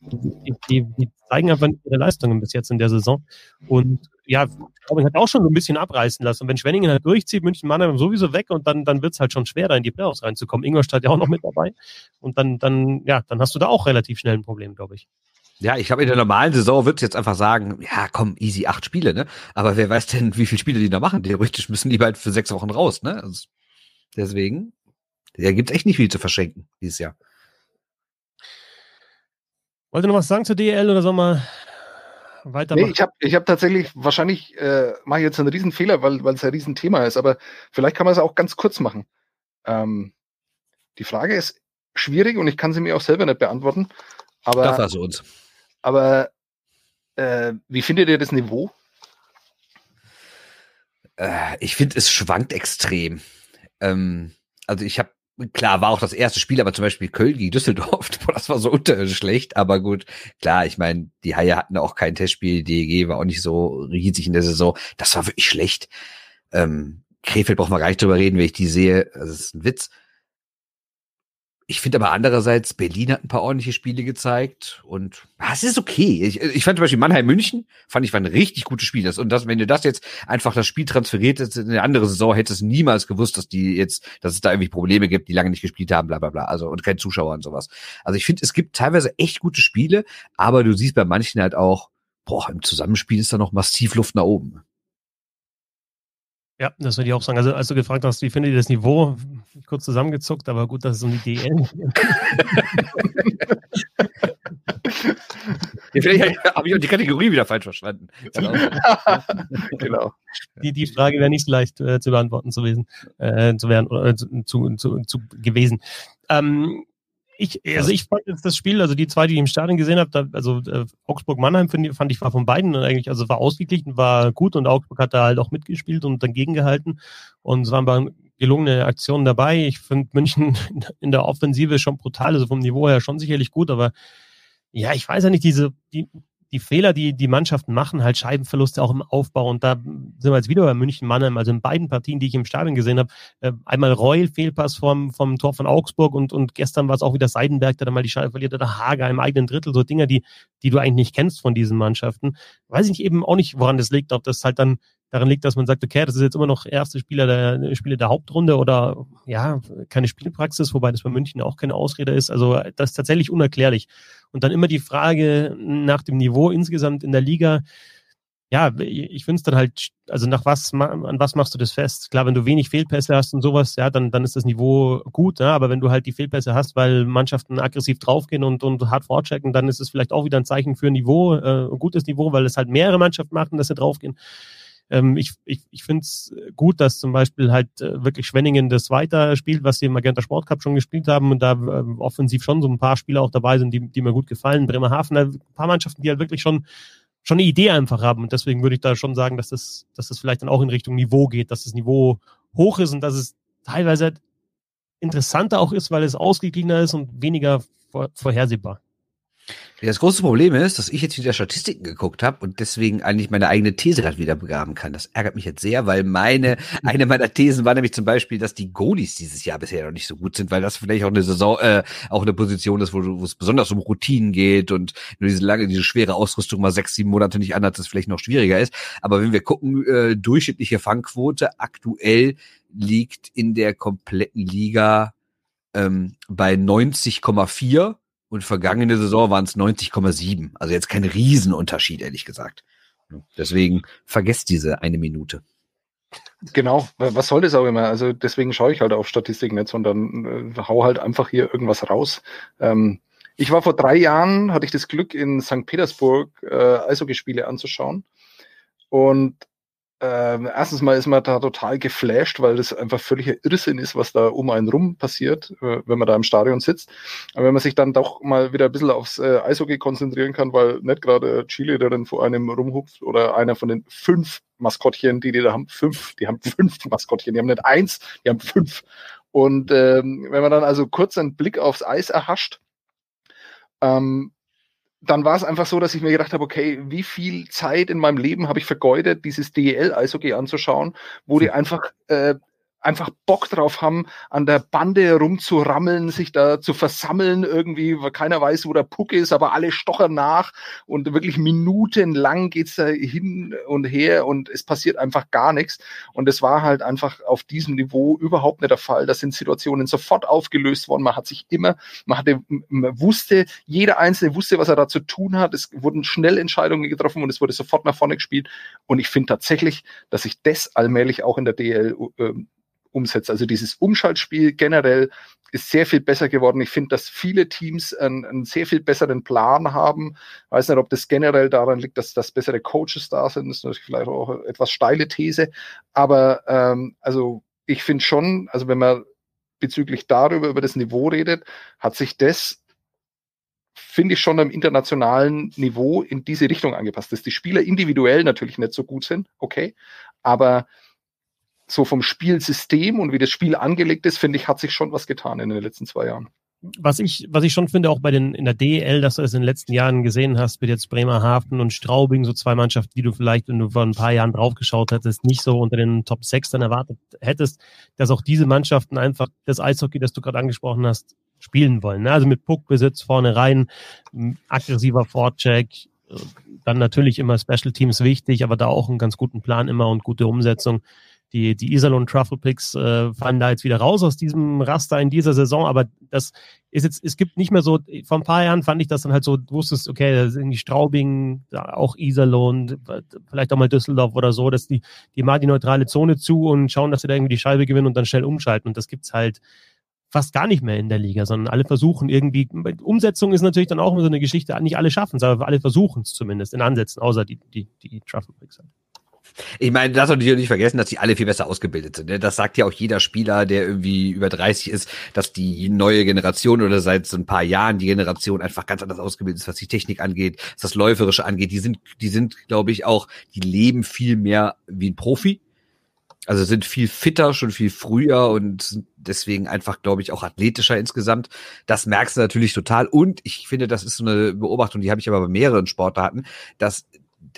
Die, die, die zeigen einfach ihre Leistungen bis jetzt in der Saison. Und ja, Straubing hat auch schon so ein bisschen abreißen lassen. Und wenn Schwenningen halt durchzieht, München Mannheim sowieso weg und dann, dann wird's halt schon schwerer, in die Playoffs reinzukommen. Ingolstadt ja auch noch mit dabei. Und dann, dann, ja, dann hast du da auch relativ schnell ein Problem, glaube ich. Ja, ich habe in der normalen Saison würde jetzt einfach sagen, ja, komm, easy acht Spiele, ne? Aber wer weiß denn, wie viele Spiele die da machen? Theoretisch müssen die bald für sechs Wochen raus, ne? Also deswegen, da gibt's echt nicht viel zu verschenken dieses Jahr. Wollt ihr noch was sagen zur DL oder soll man weitermachen? Nee, ich habe ich hab tatsächlich, wahrscheinlich äh, mache ich jetzt einen riesen Fehler, weil es ein Riesenthema ist, aber vielleicht kann man es auch ganz kurz machen. Ähm, die Frage ist schwierig und ich kann sie mir auch selber nicht beantworten. Aber, das also uns. Aber äh, wie findet ihr das Niveau? Äh, ich finde, es schwankt extrem. Ähm, also ich habe Klar, war auch das erste Spiel, aber zum Beispiel Köln gegen Düsseldorf, (laughs) das war so unterirdisch schlecht, aber gut, klar, ich meine, die Haie hatten auch kein Testspiel, DEG war auch nicht so riesig in der Saison, das war wirklich schlecht. Ähm, Krefeld braucht man gar nicht drüber reden, wenn ich die sehe, das ist ein Witz. Ich finde aber andererseits, Berlin hat ein paar ordentliche Spiele gezeigt und ah, es ist okay. Ich, ich fand zum Beispiel Mannheim-München, fand ich war ein richtig gutes Spiel. Das, und das, wenn du das jetzt einfach das Spiel transferiert hättest in eine andere Saison, hättest du niemals gewusst, dass die jetzt, dass es da irgendwie Probleme gibt, die lange nicht gespielt haben, bla bla bla. Also und kein Zuschauer und sowas. Also ich finde, es gibt teilweise echt gute Spiele, aber du siehst bei manchen halt auch, boah, im Zusammenspiel ist da noch massiv Luft nach oben. Ja, das würde ich auch sagen. Also, als du gefragt hast, wie findet ihr das Niveau, kurz zusammengezuckt, aber gut, dass es um die DL vielleicht habe ich auch die Kategorie wieder falsch verstanden. Genau. (laughs) genau. Die, die Frage wäre nicht so leicht äh, zu beantworten zu, gewesen, äh, zu werden zu, zu, zu, zu gewesen. Ähm, ich, also ich fand jetzt das Spiel, also die zwei, die ich im Stadion gesehen habe, also äh, Augsburg-Mannheim fand ich war von beiden eigentlich, also war ausgeglichen, war gut und Augsburg hat da halt auch mitgespielt und dagegen gehalten und es waren gelungene Aktionen dabei. Ich finde München (laughs) in der Offensive schon brutal, also vom Niveau her schon sicherlich gut, aber ja, ich weiß ja nicht, diese, die, die Fehler, die die Mannschaften machen, halt Scheibenverluste auch im Aufbau. Und da sind wir jetzt wieder bei München Mannheim, also in beiden Partien, die ich im Stadion gesehen habe. Äh, einmal Reul, Fehlpass vom, vom Tor von Augsburg und, und gestern war es auch wieder Seidenberg, der da mal die Scheibe verliert, oder Hager im eigenen Drittel, so Dinge, die, die du eigentlich nicht kennst von diesen Mannschaften. Weiß ich eben auch nicht, woran das liegt, ob das halt dann daran liegt, dass man sagt, okay, das ist jetzt immer noch erste Spieler der Spieler der Hauptrunde oder ja, keine Spielpraxis, wobei das bei München auch keine Ausrede ist. Also das ist tatsächlich unerklärlich. Und dann immer die Frage nach dem Niveau insgesamt in der Liga. Ja, ich finde es dann halt, also nach was, an was machst du das fest? Klar, wenn du wenig Fehlpässe hast und sowas, ja, dann, dann ist das Niveau gut, ja, aber wenn du halt die Fehlpässe hast, weil Mannschaften aggressiv draufgehen und, und hart vorchecken, dann ist es vielleicht auch wieder ein Zeichen für ein Niveau, äh, ein gutes Niveau, weil es halt mehrere Mannschaften machen, dass sie draufgehen. Ähm, ich ich, ich finde es gut, dass zum Beispiel halt äh, wirklich Schwenningen das weiter spielt, was sie im Magenta Sport Cup schon gespielt haben und da äh, offensiv schon so ein paar Spieler auch dabei sind, die, die mir gut gefallen. Bremerhaven, ein paar Mannschaften, die halt wirklich schon schon eine Idee einfach haben. Und deswegen würde ich da schon sagen, dass das, dass das vielleicht dann auch in Richtung Niveau geht, dass das Niveau hoch ist und dass es teilweise interessanter auch ist, weil es ausgeglichener ist und weniger vorhersehbar. Das große Problem ist, dass ich jetzt wieder Statistiken geguckt habe und deswegen eigentlich meine eigene These gerade wieder begraben kann. Das ärgert mich jetzt sehr, weil meine, (laughs) eine meiner Thesen war nämlich zum Beispiel, dass die Goalies dieses Jahr bisher noch nicht so gut sind, weil das vielleicht auch eine Saison, äh, auch eine Position ist, wo, es besonders um Routinen geht und nur diese lange, diese schwere Ausrüstung mal sechs, sieben Monate nicht anhat, das vielleicht noch schwieriger ist. Aber wenn wir gucken, äh, durchschnittliche Fangquote aktuell liegt in der kompletten Liga ähm, bei 90,4 und vergangene Saison waren es 90,7. Also jetzt kein Riesenunterschied, ehrlich gesagt. Deswegen vergesst diese eine Minute. Genau, was soll das auch immer? Also deswegen schaue ich halt auf Statistiken nicht, sondern äh, hau halt einfach hier irgendwas raus. Ähm, ich war vor drei Jahren, hatte ich das Glück, in St. Petersburg äh, Eishockeyspiele anzuschauen. Und ähm, erstens mal ist man da total geflasht, weil das einfach völliger Irrsinn ist, was da um einen rum passiert, äh, wenn man da im Stadion sitzt. Aber wenn man sich dann doch mal wieder ein bisschen aufs äh, Eishockey konzentrieren kann, weil nicht gerade Chile, dann vor einem rumhupft oder einer von den fünf Maskottchen, die die da haben, fünf, die haben (laughs) fünf Maskottchen, die haben nicht eins, die haben fünf. Und ähm, wenn man dann also kurz einen Blick aufs Eis erhascht, ähm, dann war es einfach so, dass ich mir gedacht habe, okay, wie viel Zeit in meinem Leben habe ich vergeudet, dieses DEL-Eishockey anzuschauen, wo die (laughs) einfach äh, einfach Bock drauf haben, an der Bande rumzurammeln, sich da zu versammeln irgendwie, weil keiner weiß, wo der Puck ist, aber alle stochern nach und wirklich minutenlang geht's da hin und her und es passiert einfach gar nichts. Und es war halt einfach auf diesem Niveau überhaupt nicht der Fall. Da sind Situationen sofort aufgelöst worden. Man hat sich immer, man hatte, man wusste, jeder Einzelne wusste, was er da zu tun hat. Es wurden schnell Entscheidungen getroffen und es wurde sofort nach vorne gespielt. Und ich finde tatsächlich, dass sich das allmählich auch in der DL äh, umsetzt. Also dieses Umschaltspiel generell ist sehr viel besser geworden. Ich finde, dass viele Teams einen, einen, sehr viel besseren Plan haben. Ich weiß nicht, ob das generell daran liegt, dass, dass bessere Coaches da sind. Das ist natürlich vielleicht auch eine etwas steile These. Aber ähm, also ich finde schon, also wenn man bezüglich darüber, über das Niveau redet, hat sich das finde ich schon am internationalen Niveau in diese Richtung angepasst, dass die Spieler individuell natürlich nicht so gut sind, okay, aber so vom Spielsystem und wie das Spiel angelegt ist, finde ich, hat sich schon was getan in den letzten zwei Jahren. Was ich, was ich schon finde, auch bei den, in der DEL, dass du es in den letzten Jahren gesehen hast, mit jetzt Bremerhaven und Straubing, so zwei Mannschaften, die du vielleicht, wenn du vor ein paar Jahren draufgeschaut hättest, nicht so unter den Top 6 dann erwartet hättest, dass auch diese Mannschaften einfach das Eishockey, das du gerade angesprochen hast, spielen wollen. Ne? Also mit Puckbesitz vorne rein, aggressiver Vorcheck, dann natürlich immer Special Teams wichtig, aber da auch einen ganz guten Plan immer und gute Umsetzung die, die Iserlohn Truffle Picks äh, fallen da jetzt wieder raus aus diesem Raster in dieser Saison, aber das ist jetzt, es gibt nicht mehr so, vor ein paar Jahren fand ich das dann halt so, du wusstest, okay, da sind die Straubing, auch Iserlohn, vielleicht auch mal Düsseldorf oder so, dass die, die mal die neutrale Zone zu und schauen, dass sie da irgendwie die Scheibe gewinnen und dann schnell umschalten und das gibt's halt fast gar nicht mehr in der Liga, sondern alle versuchen irgendwie, Umsetzung ist natürlich dann auch immer so eine Geschichte, nicht alle schaffen es, aber alle versuchen es zumindest in Ansätzen, außer die, die, die Truffle Picks halt. Ich meine, das soll natürlich nicht vergessen, dass die alle viel besser ausgebildet sind. Ne? Das sagt ja auch jeder Spieler, der irgendwie über 30 ist, dass die neue Generation oder seit so ein paar Jahren die Generation einfach ganz anders ausgebildet ist, was die Technik angeht, was das Läuferische angeht. Die sind, die sind, glaube ich, auch, die leben viel mehr wie ein Profi. Also sind viel fitter, schon viel früher und deswegen einfach, glaube ich, auch athletischer insgesamt. Das merkst du natürlich total. Und ich finde, das ist so eine Beobachtung, die habe ich aber bei mehreren Sportarten, dass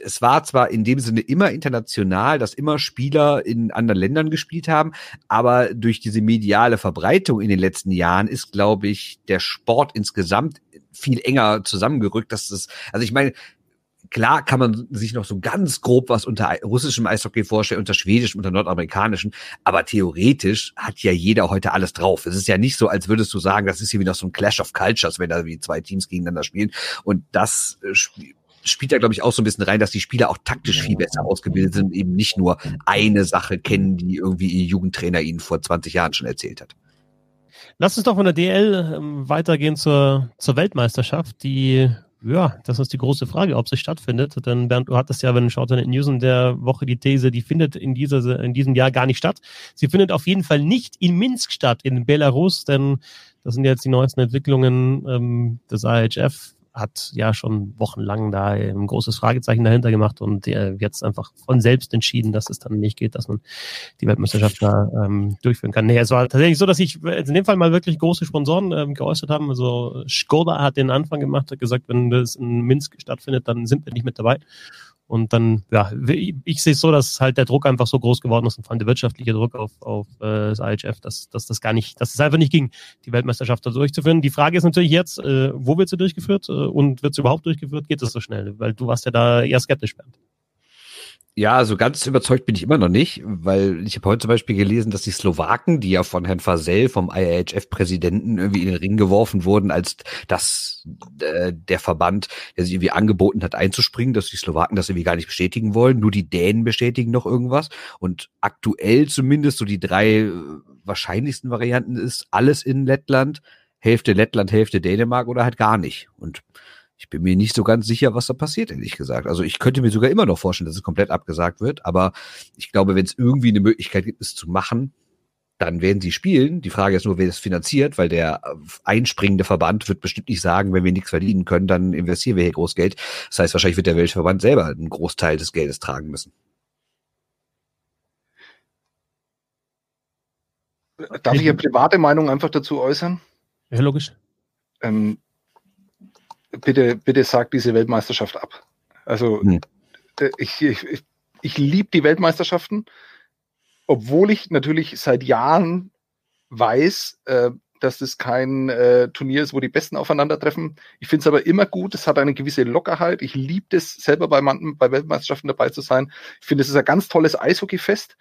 es war zwar in dem Sinne immer international, dass immer Spieler in anderen Ländern gespielt haben, aber durch diese mediale Verbreitung in den letzten Jahren ist, glaube ich, der Sport insgesamt viel enger zusammengerückt. Dass das, also ich meine, klar kann man sich noch so ganz grob was unter russischem Eishockey vorstellen, unter schwedischem, unter nordamerikanischem, aber theoretisch hat ja jeder heute alles drauf. Es ist ja nicht so, als würdest du sagen, das ist hier wieder so ein Clash of Cultures, wenn da wie zwei Teams gegeneinander spielen. Und das äh, spielt da, glaube ich, auch so ein bisschen rein, dass die Spieler auch taktisch viel besser ausgebildet sind, eben nicht nur eine Sache kennen, die irgendwie ihr Jugendtrainer ihnen vor 20 Jahren schon erzählt hat. Lass uns doch von der DL ähm, weitergehen zur, zur Weltmeisterschaft, die ja, das ist die große Frage, ob sie stattfindet. Denn Bernd, du hattest ja, wenn du schaut in den News in der Woche die These, die findet in, dieser, in diesem Jahr gar nicht statt. Sie findet auf jeden Fall nicht in Minsk statt, in Belarus, denn das sind jetzt die neuesten Entwicklungen ähm, des IHF hat ja schon wochenlang da ein großes Fragezeichen dahinter gemacht und äh, jetzt einfach von selbst entschieden, dass es dann nicht geht, dass man die Weltmeisterschaft da ähm, durchführen kann. Nee, es war tatsächlich so, dass ich in dem Fall mal wirklich große Sponsoren ähm, geäußert haben. Also Skoda hat den Anfang gemacht, hat gesagt, wenn das in Minsk stattfindet, dann sind wir nicht mit dabei. Und dann, ja, ich sehe es so, dass halt der Druck einfach so groß geworden ist und vor allem der wirtschaftliche Druck auf, auf äh, das IHF, dass, dass das gar nicht, dass es einfach nicht ging, die Weltmeisterschaft da durchzuführen. Die Frage ist natürlich jetzt, äh, wo wird sie durchgeführt äh, und wird sie überhaupt durchgeführt? Geht es so schnell? Weil du warst ja da eher skeptisch, Bernd. Ja, so ganz überzeugt bin ich immer noch nicht, weil ich habe heute zum Beispiel gelesen, dass die Slowaken, die ja von Herrn Fasel, vom IHF-Präsidenten, irgendwie in den Ring geworfen wurden, als das äh, der Verband, der sich irgendwie angeboten hat, einzuspringen, dass die Slowaken das irgendwie gar nicht bestätigen wollen. Nur die Dänen bestätigen noch irgendwas. Und aktuell zumindest so die drei äh, wahrscheinlichsten Varianten ist alles in Lettland, Hälfte Lettland, Hälfte Dänemark oder halt gar nicht. Und ich bin mir nicht so ganz sicher, was da passiert, ehrlich gesagt. Also ich könnte mir sogar immer noch vorstellen, dass es komplett abgesagt wird, aber ich glaube, wenn es irgendwie eine Möglichkeit gibt, es zu machen, dann werden sie spielen. Die Frage ist nur, wer das finanziert, weil der einspringende Verband wird bestimmt nicht sagen, wenn wir nichts verdienen können, dann investieren wir hier groß Geld. Das heißt, wahrscheinlich wird der Weltverband selber einen Großteil des Geldes tragen müssen. Darf ich eine private Meinung einfach dazu äußern? Ja, logisch. Ähm, bitte, bitte sag diese Weltmeisterschaft ab. Also hm. ich, ich, ich liebe die Weltmeisterschaften, obwohl ich natürlich seit Jahren weiß, äh, dass das kein äh, Turnier ist, wo die Besten aufeinandertreffen. Ich finde es aber immer gut, es hat eine gewisse Lockerheit. Ich liebe es, selber bei, bei Weltmeisterschaften dabei zu sein. Ich finde, es ist ein ganz tolles Eishockeyfest.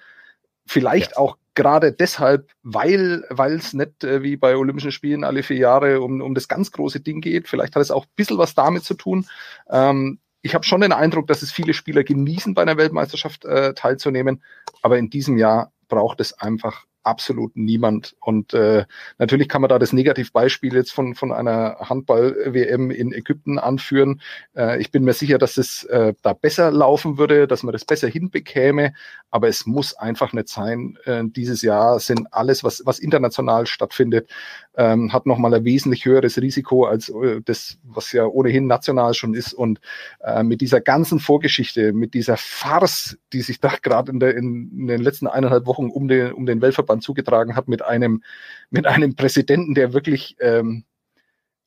Vielleicht ja. auch gerade deshalb, weil es nicht äh, wie bei Olympischen Spielen alle vier Jahre um, um das ganz große Ding geht. Vielleicht hat es auch ein bisschen was damit zu tun. Ähm, ich habe schon den Eindruck, dass es viele Spieler genießen, bei einer Weltmeisterschaft äh, teilzunehmen. Aber in diesem Jahr braucht es einfach absolut niemand. Und äh, natürlich kann man da das Negativbeispiel jetzt von, von einer Handball-WM in Ägypten anführen. Äh, ich bin mir sicher, dass es äh, da besser laufen würde, dass man das besser hinbekäme, aber es muss einfach nicht sein. Äh, dieses Jahr sind alles, was, was international stattfindet, ähm, hat nochmal ein wesentlich höheres Risiko als äh, das, was ja ohnehin national schon ist. Und äh, mit dieser ganzen Vorgeschichte, mit dieser Farce, die sich da gerade in, in, in den letzten eineinhalb Wochen um den, um den Weltverband zugetragen hat, mit einem, mit einem Präsidenten, der wirklich ähm,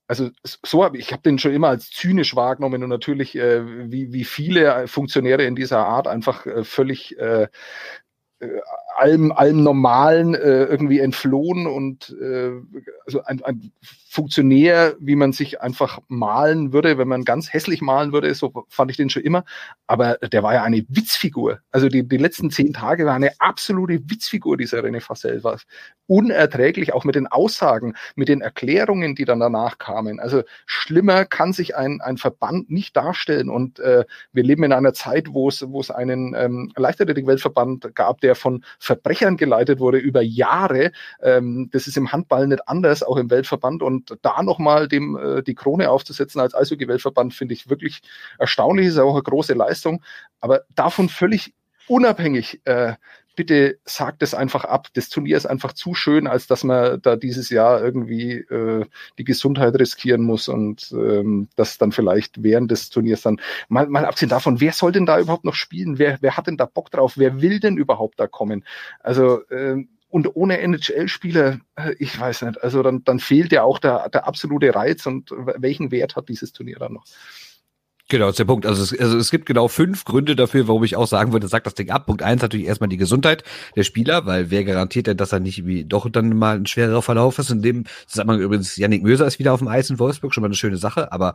also so habe ich, ich habe den schon immer als zynisch wahrgenommen und natürlich wie, wie viele Funktionäre in dieser Art einfach völlig äh, allem, allem Normalen äh, irgendwie entflohen und äh, also ein, ein Funktionär, wie man sich einfach malen würde, wenn man ganz hässlich malen würde, so fand ich den schon immer. Aber der war ja eine Witzfigur. Also die, die letzten zehn Tage war eine absolute Witzfigur, dieser René Fassel. War unerträglich, auch mit den Aussagen, mit den Erklärungen, die dann danach kamen. Also schlimmer kann sich ein, ein Verband nicht darstellen. Und äh, wir leben in einer Zeit, wo es, wo es einen ähm, Leichtathletik-Weltverband gab, der von Verbrechern geleitet wurde über Jahre. Ähm, das ist im Handball nicht anders, auch im Weltverband. Und da nochmal dem äh, die Krone aufzusetzen als Eishockey-Weltverband finde ich wirklich erstaunlich, ist auch eine große Leistung. Aber davon völlig unabhängig, äh, bitte sagt es einfach ab. Das Turnier ist einfach zu schön, als dass man da dieses Jahr irgendwie äh, die Gesundheit riskieren muss und ähm, das dann vielleicht während des Turniers dann mal, mal abgesehen davon, wer soll denn da überhaupt noch spielen? Wer, wer hat denn da Bock drauf? Wer will denn überhaupt da kommen? Also ähm, und ohne NHL-Spieler, äh, ich weiß nicht, also dann, dann fehlt ja auch der, der absolute Reiz und welchen Wert hat dieses Turnier dann noch? Genau, das ist der Punkt. Also es, also es gibt genau fünf Gründe dafür, warum ich auch sagen würde, sagt das Ding ab. Punkt eins natürlich erstmal die Gesundheit der Spieler, weil wer garantiert denn, dass er nicht wie doch dann mal ein schwererer Verlauf ist. In dem Zusammenhang übrigens, Yannick Möser ist wieder auf dem Eis in Wolfsburg, schon mal eine schöne Sache, aber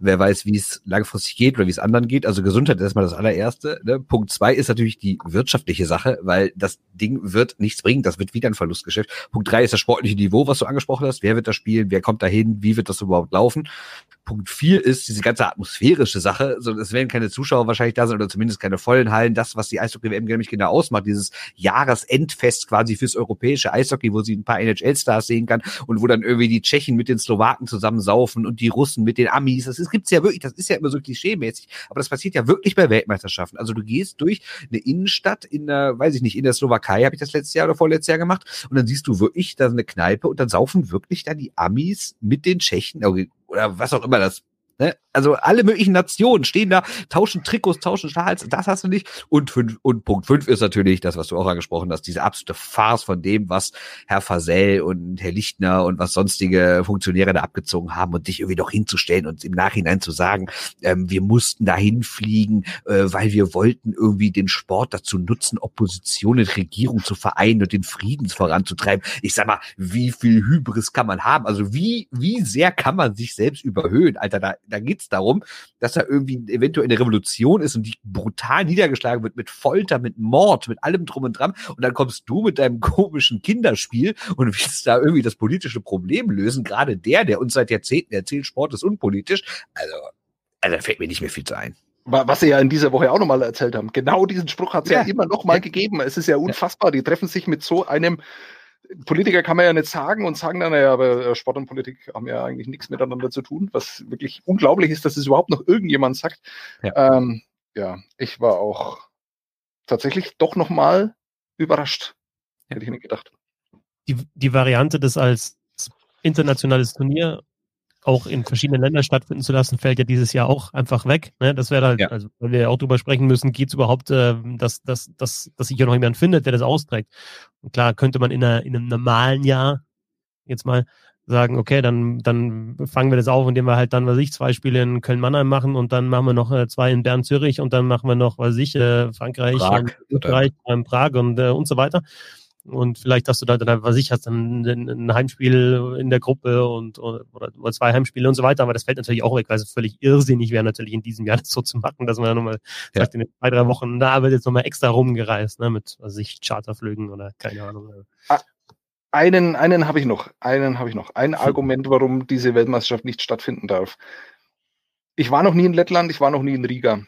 wer weiß, wie es langfristig geht oder wie es anderen geht. Also Gesundheit ist erstmal das allererste. Ne? Punkt zwei ist natürlich die wirtschaftliche Sache, weil das Ding wird nichts bringen. Das wird wieder ein Verlustgeschäft. Punkt drei ist das sportliche Niveau, was du angesprochen hast. Wer wird da spielen? Wer kommt da hin? Wie wird das überhaupt laufen? Punkt vier ist diese ganze atmosphärische Sache. So, es werden keine Zuschauer wahrscheinlich da sein oder zumindest keine vollen Hallen. Das, was die Eishockey-WM nämlich genau ausmacht, dieses Jahresendfest quasi fürs europäische Eishockey, wo sie ein paar NHL-Stars sehen kann und wo dann irgendwie die Tschechen mit den Slowaken zusammensaufen und die Russen mit den Amis. Das, das gibt's ja wirklich, das ist ja immer so klischee-mäßig, aber das passiert ja wirklich bei Weltmeisterschaften. Also du gehst durch eine Innenstadt in der, weiß ich nicht, in der Slowakei habe ich das letztes Jahr oder vorletztes Jahr gemacht und dann siehst du wirklich da eine Kneipe und dann saufen wirklich da die Amis mit den Tschechen, oder was auch immer das Ne? Also alle möglichen Nationen stehen da, tauschen Trikots, tauschen Schals, das hast du nicht. Und, fünf, und Punkt fünf ist natürlich das, was du auch angesprochen hast, diese absolute Farce von dem, was Herr Fasell und Herr Lichtner und was sonstige Funktionäre da abgezogen haben und dich irgendwie doch hinzustellen und im Nachhinein zu sagen, ähm, wir mussten dahin fliegen, äh, weil wir wollten irgendwie den Sport dazu nutzen, Opposition und Regierung zu vereinen und den Friedens voranzutreiben. Ich sag mal, wie viel Hybris kann man haben? Also wie, wie sehr kann man sich selbst überhöhen? Alter, da, da geht's es darum, dass da irgendwie eventuell eine Revolution ist und die brutal niedergeschlagen wird mit Folter, mit Mord, mit allem drum und dran. Und dann kommst du mit deinem (laughs) komischen Kinderspiel und willst da irgendwie das politische Problem lösen. Gerade der, der uns seit Jahrzehnten erzählt, Sport ist unpolitisch. Also, also da fällt mir nicht mehr viel zu ein. Was sie ja in dieser Woche auch nochmal erzählt haben. Genau diesen Spruch hat es ja. ja. immer noch mal ja. gegeben. Es ist ja unfassbar. Die treffen sich mit so einem Politiker kann man ja nicht sagen und sagen dann, naja, aber Sport und Politik haben ja eigentlich nichts miteinander zu tun, was wirklich unglaublich ist, dass es überhaupt noch irgendjemand sagt. Ja, ähm, ja ich war auch tatsächlich doch nochmal überrascht. Hätte ich nicht gedacht. Die, die Variante, das als internationales Turnier auch in verschiedenen Ländern stattfinden zu lassen, fällt ja dieses Jahr auch einfach weg. Ne? Das wäre halt, ja. also weil wir ja auch drüber sprechen müssen, geht es überhaupt, äh, dass, dass, dass, dass sich ja noch jemand findet, der das austrägt. Und klar könnte man in, einer, in einem normalen Jahr jetzt mal sagen, okay, dann, dann fangen wir das auf, indem wir halt dann, was ich, zwei Spiele in Köln-Mannheim machen und dann machen wir noch äh, zwei in Bern-Zürich und dann machen wir noch, was ich, äh, Frankreich, Prag, und Österreich, Prag und, äh, und so weiter und vielleicht hast du da dann, was ich, hast dann ein Heimspiel in der Gruppe und oder, oder zwei Heimspiele und so weiter, aber das fällt natürlich auch weg, weil es völlig irrsinnig wäre, natürlich in diesem Jahr (laughs) das so zu machen, dass man nochmal ja. sagt, in den zwei, drei Wochen, da wird jetzt nochmal extra rumgereist, ne, mit, was ich, Charterflügen oder keine Ahnung. Ah, einen, einen habe ich noch, einen habe ich noch. Ein Argument, warum diese Weltmeisterschaft nicht stattfinden darf. Ich war noch nie in Lettland, ich war noch nie in Riga.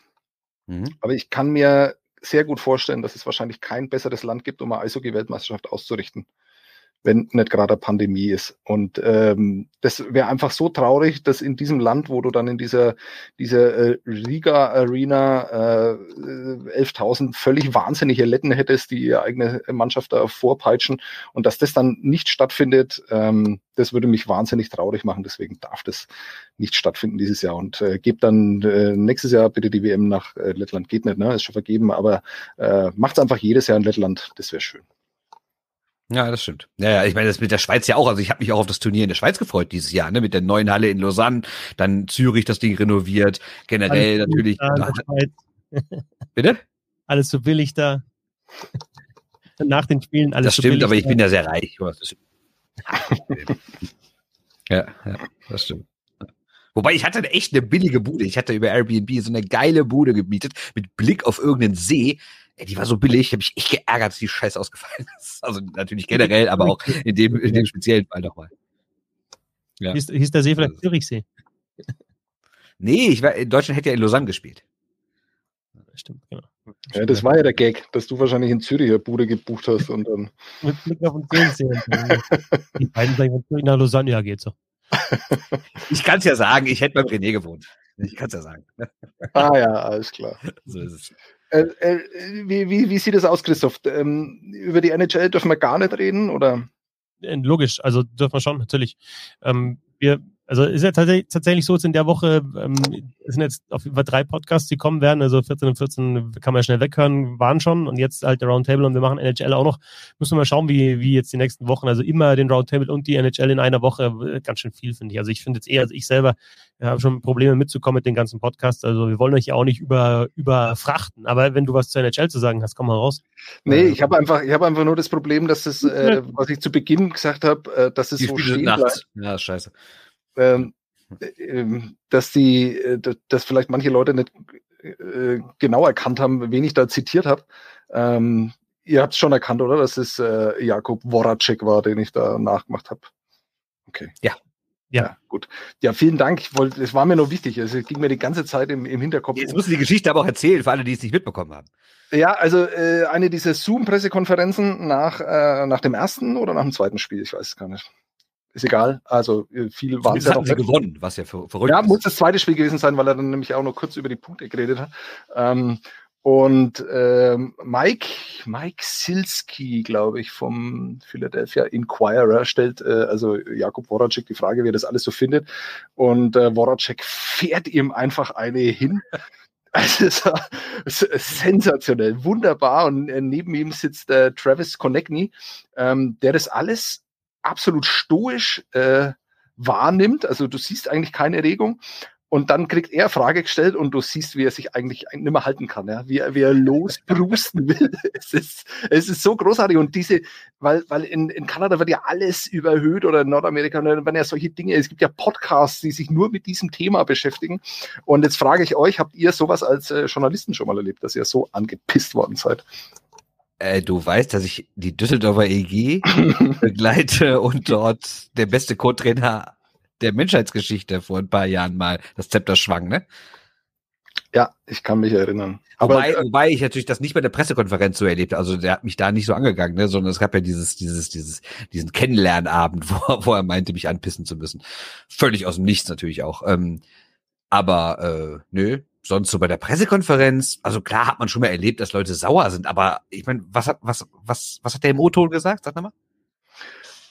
Mhm. Aber ich kann mir sehr gut vorstellen, dass es wahrscheinlich kein besseres Land gibt, um eine Eishockey-Weltmeisterschaft auszurichten wenn nicht gerade Pandemie ist. Und ähm, das wäre einfach so traurig, dass in diesem Land, wo du dann in dieser, dieser äh, Riga Arena äh, 11.000 völlig wahnsinnige Letten hättest, die ihre eigene Mannschaft da vorpeitschen und dass das dann nicht stattfindet, ähm, das würde mich wahnsinnig traurig machen. Deswegen darf das nicht stattfinden dieses Jahr. Und äh, gebt dann äh, nächstes Jahr bitte die WM nach äh, Lettland. Geht nicht, ne? Ist schon vergeben, aber äh, macht's einfach jedes Jahr in Lettland. Das wäre schön. Ja, das stimmt. Ja, ja, ich meine, das mit der Schweiz ja auch. Also ich habe mich auch auf das Turnier in der Schweiz gefreut dieses Jahr, ne? Mit der neuen Halle in Lausanne, dann Zürich das Ding renoviert, generell Alles natürlich. Da, (laughs) Bitte? Alles so billig da. (laughs) nach den Spielen alles Das so stimmt, aber ich bin ja sehr reich. (laughs) Ja, ja, das stimmt. Wobei ich hatte echt eine billige Bude. Ich hatte über Airbnb so eine geile Bude gemietet mit Blick auf irgendeinen See. Ey, die war so billig, ich habe mich echt geärgert, dass die Scheiße ausgefallen (laughs) ist. Also natürlich generell, aber auch in dem, in dem speziellen Fall nochmal. Ja. Hieß, hieß der See vielleicht Zürichsee? (laughs) Nee, ich war, in Deutschland hätte ja in Lausanne gespielt. Stimmt, genau. Ja, das war ja der Gag, dass du wahrscheinlich in Zürich eine Bude gebucht hast und dann. (laughs) Mit Blick auf den Zürichsee. Die beiden sagen, von Zürich nach Lausanne, ja, geht so. Ich kann es ja sagen, ich hätte beim René gewohnt. Ich kann es ja sagen. Ah ja, alles klar. So ist es. Äh, äh, wie, wie, wie sieht es aus, Christoph? Ähm, über die NHL dürfen wir gar nicht reden, oder? Äh, Logisch, also dürfen wir schon, natürlich. Ähm, wir, also ist ja tatsächlich, tatsächlich so, jetzt in der Woche ähm, es sind jetzt auf über drei Podcasts, die kommen werden, also 14 und 14 kann man ja schnell weghören, waren schon und jetzt halt der Roundtable und wir machen NHL auch noch. Müssen wir mal schauen, wie, wie jetzt die nächsten Wochen, also immer den Roundtable und die NHL in einer Woche, ganz schön viel, finde ich. Also ich finde jetzt eher, also ich selber äh, habe schon Probleme mitzukommen mit den ganzen Podcasts, also wir wollen euch ja auch nicht über, überfrachten, aber wenn du was zur NHL zu sagen hast, komm mal raus. Nee, Äh, ich habe einfach, ich habe einfach nur das Problem, dass das, (laughs) äh, was ich zu Beginn gesagt habe, äh, dass es Die so Spiele stehen bleibt. nachts. Ja, scheiße. Ähm, äh, ähm, dass die, äh, dass vielleicht manche Leute nicht äh, genau erkannt haben, wen ich da zitiert habe. Ähm, ihr habt es schon erkannt, oder? Dass es äh, Jakub Woracek war, den ich da nachgemacht habe. Okay. Ja. Ja. gut. Ja, vielen Dank. Ich wollte, es war mir noch wichtig. Es ging mir die ganze Zeit im, im Hinterkopf. Jetzt musst du die Geschichte aber auch erzählen, für alle, die es nicht mitbekommen haben. Ja, also äh, eine dieser Zoom-Pressekonferenzen nach, äh, nach dem ersten oder nach dem zweiten Spiel, ich weiß es gar nicht. Ist egal. Also äh, viel war es ja noch sie gewonnen, was ja ver verrückt Ja, ist. muss das zweite Spiel gewesen sein, weil er dann nämlich auch noch kurz über die Punkte geredet hat. Ähm, und ähm, Mike, Mike Silski, glaube ich, vom Philadelphia Inquirer stellt äh, also Jakub Woracek die Frage, wie er das alles so findet. Und äh, Woracek fährt ihm einfach eine hin. (laughs) Also es war sensationell, wunderbar. Und äh, neben ihm sitzt äh, Travis Konechny, ähm, der das alles absolut stoisch äh, wahrnimmt. Also du siehst eigentlich keine Regung. Und dann kriegt er Frage gestellt und du siehst, wie er sich eigentlich nicht mehr halten kann, ja? wie, er, wie er losbrusten (laughs) will. Es ist, es ist so großartig. Und diese, weil, weil in, in Kanada wird ja alles überhöht oder in Nordamerika da werden ja solche Dinge, es gibt ja Podcasts, die sich nur mit diesem Thema beschäftigen. Und jetzt frage ich euch, habt ihr sowas als äh, Journalisten schon mal erlebt, dass ihr so angepisst worden seid? Äh, du weißt, dass ich die Düsseldorfer EG (laughs) begleite und dort der beste Co-Trainer der Menschheitsgeschichte vor ein paar Jahren mal das Zepter schwang, ne? ja, ich kann mich erinnern. Aber wobei, äh, wobei ich natürlich das nicht bei der Pressekonferenz so erlebt habe. Also der hat mich da nicht so angegangen, ne? sondern es gab ja dieses, dieses, dieses, diesen Kennenlernabend, (laughs) wo, wo er meinte, mich anpissen zu müssen. Völlig aus dem Nichts natürlich auch. Ähm, aber äh, nö, sonst so bei der Pressekonferenz, also klar hat man schon mal erlebt, dass Leute sauer sind, aber ich meine, was hat, was, was, was hat der im O-Ton gesagt? Sag nochmal.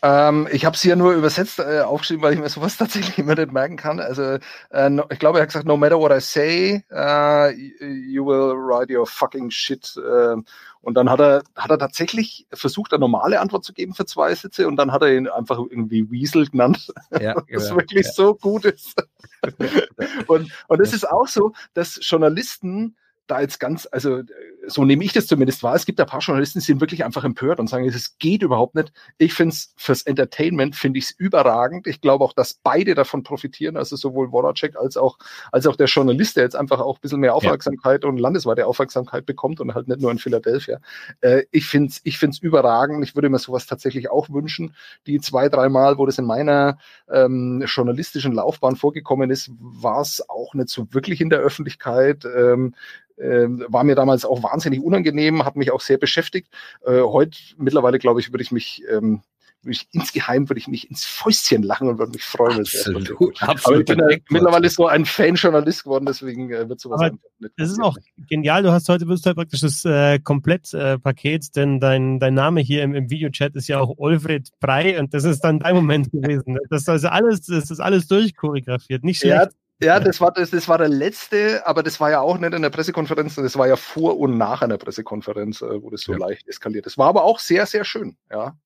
Ähm, ich habe sie ja nur übersetzt äh, aufgeschrieben, weil ich mir sowas (laughs) tatsächlich immer nicht merken kann. Also äh, no, ich glaube, er hat gesagt, no matter what I say, uh, you will write your fucking shit. Äh, und dann hat er, hat er tatsächlich versucht, eine normale Antwort zu geben für zwei Sätze und dann hat er ihn einfach irgendwie Weasel genannt, Ja, (laughs) was wirklich so gut ist. (laughs) und und es ist auch so, dass Journalisten da jetzt ganz, also äh, so nehme ich das zumindest wahr. Es gibt ein paar Journalisten, die sind wirklich einfach empört und sagen, es geht überhaupt nicht. Ich finde es fürs Entertainment finde ich es überragend. Ich glaube auch, dass beide davon profitieren, also sowohl Voracek als auch als auch der Journalist, der jetzt einfach auch ein bisschen mehr Aufmerksamkeit und landesweite Aufmerksamkeit bekommt und halt nicht nur in Philadelphia. Äh, ich finde es ich find's überragend. Ich würde mir sowas tatsächlich auch wünschen. Die zwei, drei Mal, wo das in meiner ähm, journalistischen Laufbahn vorgekommen ist, war es auch nicht so wirklich in der Öffentlichkeit. Ähm, ähm, war mir damals auch wahnsinnig unangenehm, hat mich auch sehr beschäftigt. Äh, heute mittlerweile, glaube ich, würde ich mich, ähm, würde ich insgeheim würde ich mich ins Fäustchen lachen und würde mich freuen. wenn es erst passiert. Absolut, Aber ich absolut. bin ja mittlerweile so ein Fan-Journalist geworden, deswegen äh, wird sowas nicht Das ist auch genial. Du hast heute du halt praktisch das äh, Komplettpaket, denn dein, dein Name hier im, im Videochat ist ja auch Olfred Brei und das ist dann dein Moment gewesen. Das ist also alles, das ist alles durchchoreografiert. Nicht schlecht. Ja, ja, das war das, das war der letzte, aber das war ja auch nicht in der Pressekonferenz, das war ja vor und nach einer Pressekonferenz, äh, wo das so Ja. leicht eskaliert ist. War aber auch sehr, sehr schön, ja.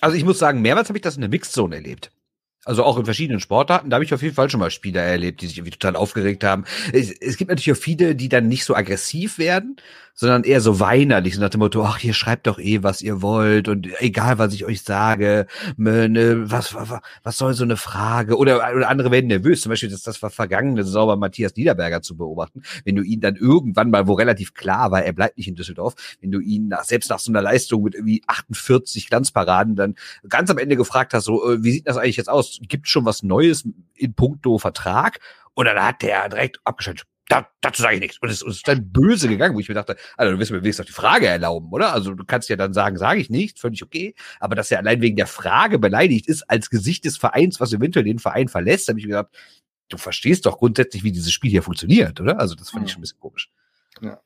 Also ich muss sagen, mehrmals habe ich das in der Mixed-Zone erlebt. Also auch in verschiedenen Sportarten, da habe ich auf jeden Fall schon mal Spieler erlebt, die sich irgendwie total aufgeregt haben. Es, es gibt natürlich auch viele, die dann nicht so aggressiv werden, sondern eher so weinerlich, so nach dem Motto, ach, ihr schreibt doch eh, was ihr wollt und egal, was ich euch sage, ne, was, was, was soll so eine Frage? Oder, oder andere werden nervös, zum Beispiel, dass das war vergangene bei Matthias Niederberger zu beobachten, wenn du ihn dann irgendwann mal, wo relativ klar war, er bleibt nicht in Düsseldorf, wenn du ihn nach, selbst nach so einer Leistung mit irgendwie 48 Glanzparaden dann ganz am Ende gefragt hast, so, äh, wie sieht das eigentlich jetzt aus? Gibt schon was Neues in puncto Vertrag? Und dann hat der direkt abgeschaltet da, dazu sage ich nichts. Und es, es ist dann böse gegangen, wo ich mir dachte, also du wirst mir wenigstens doch die Frage erlauben, oder? Also du kannst ja dann sagen, sage ich nicht, völlig okay. Aber dass er allein wegen der Frage beleidigt ist, als Gesicht des Vereins, was eventuell den Verein verlässt, habe ich mir gedacht, du verstehst doch grundsätzlich, wie dieses Spiel hier funktioniert, oder? Also das fand ich schon ein bisschen komisch. Ja.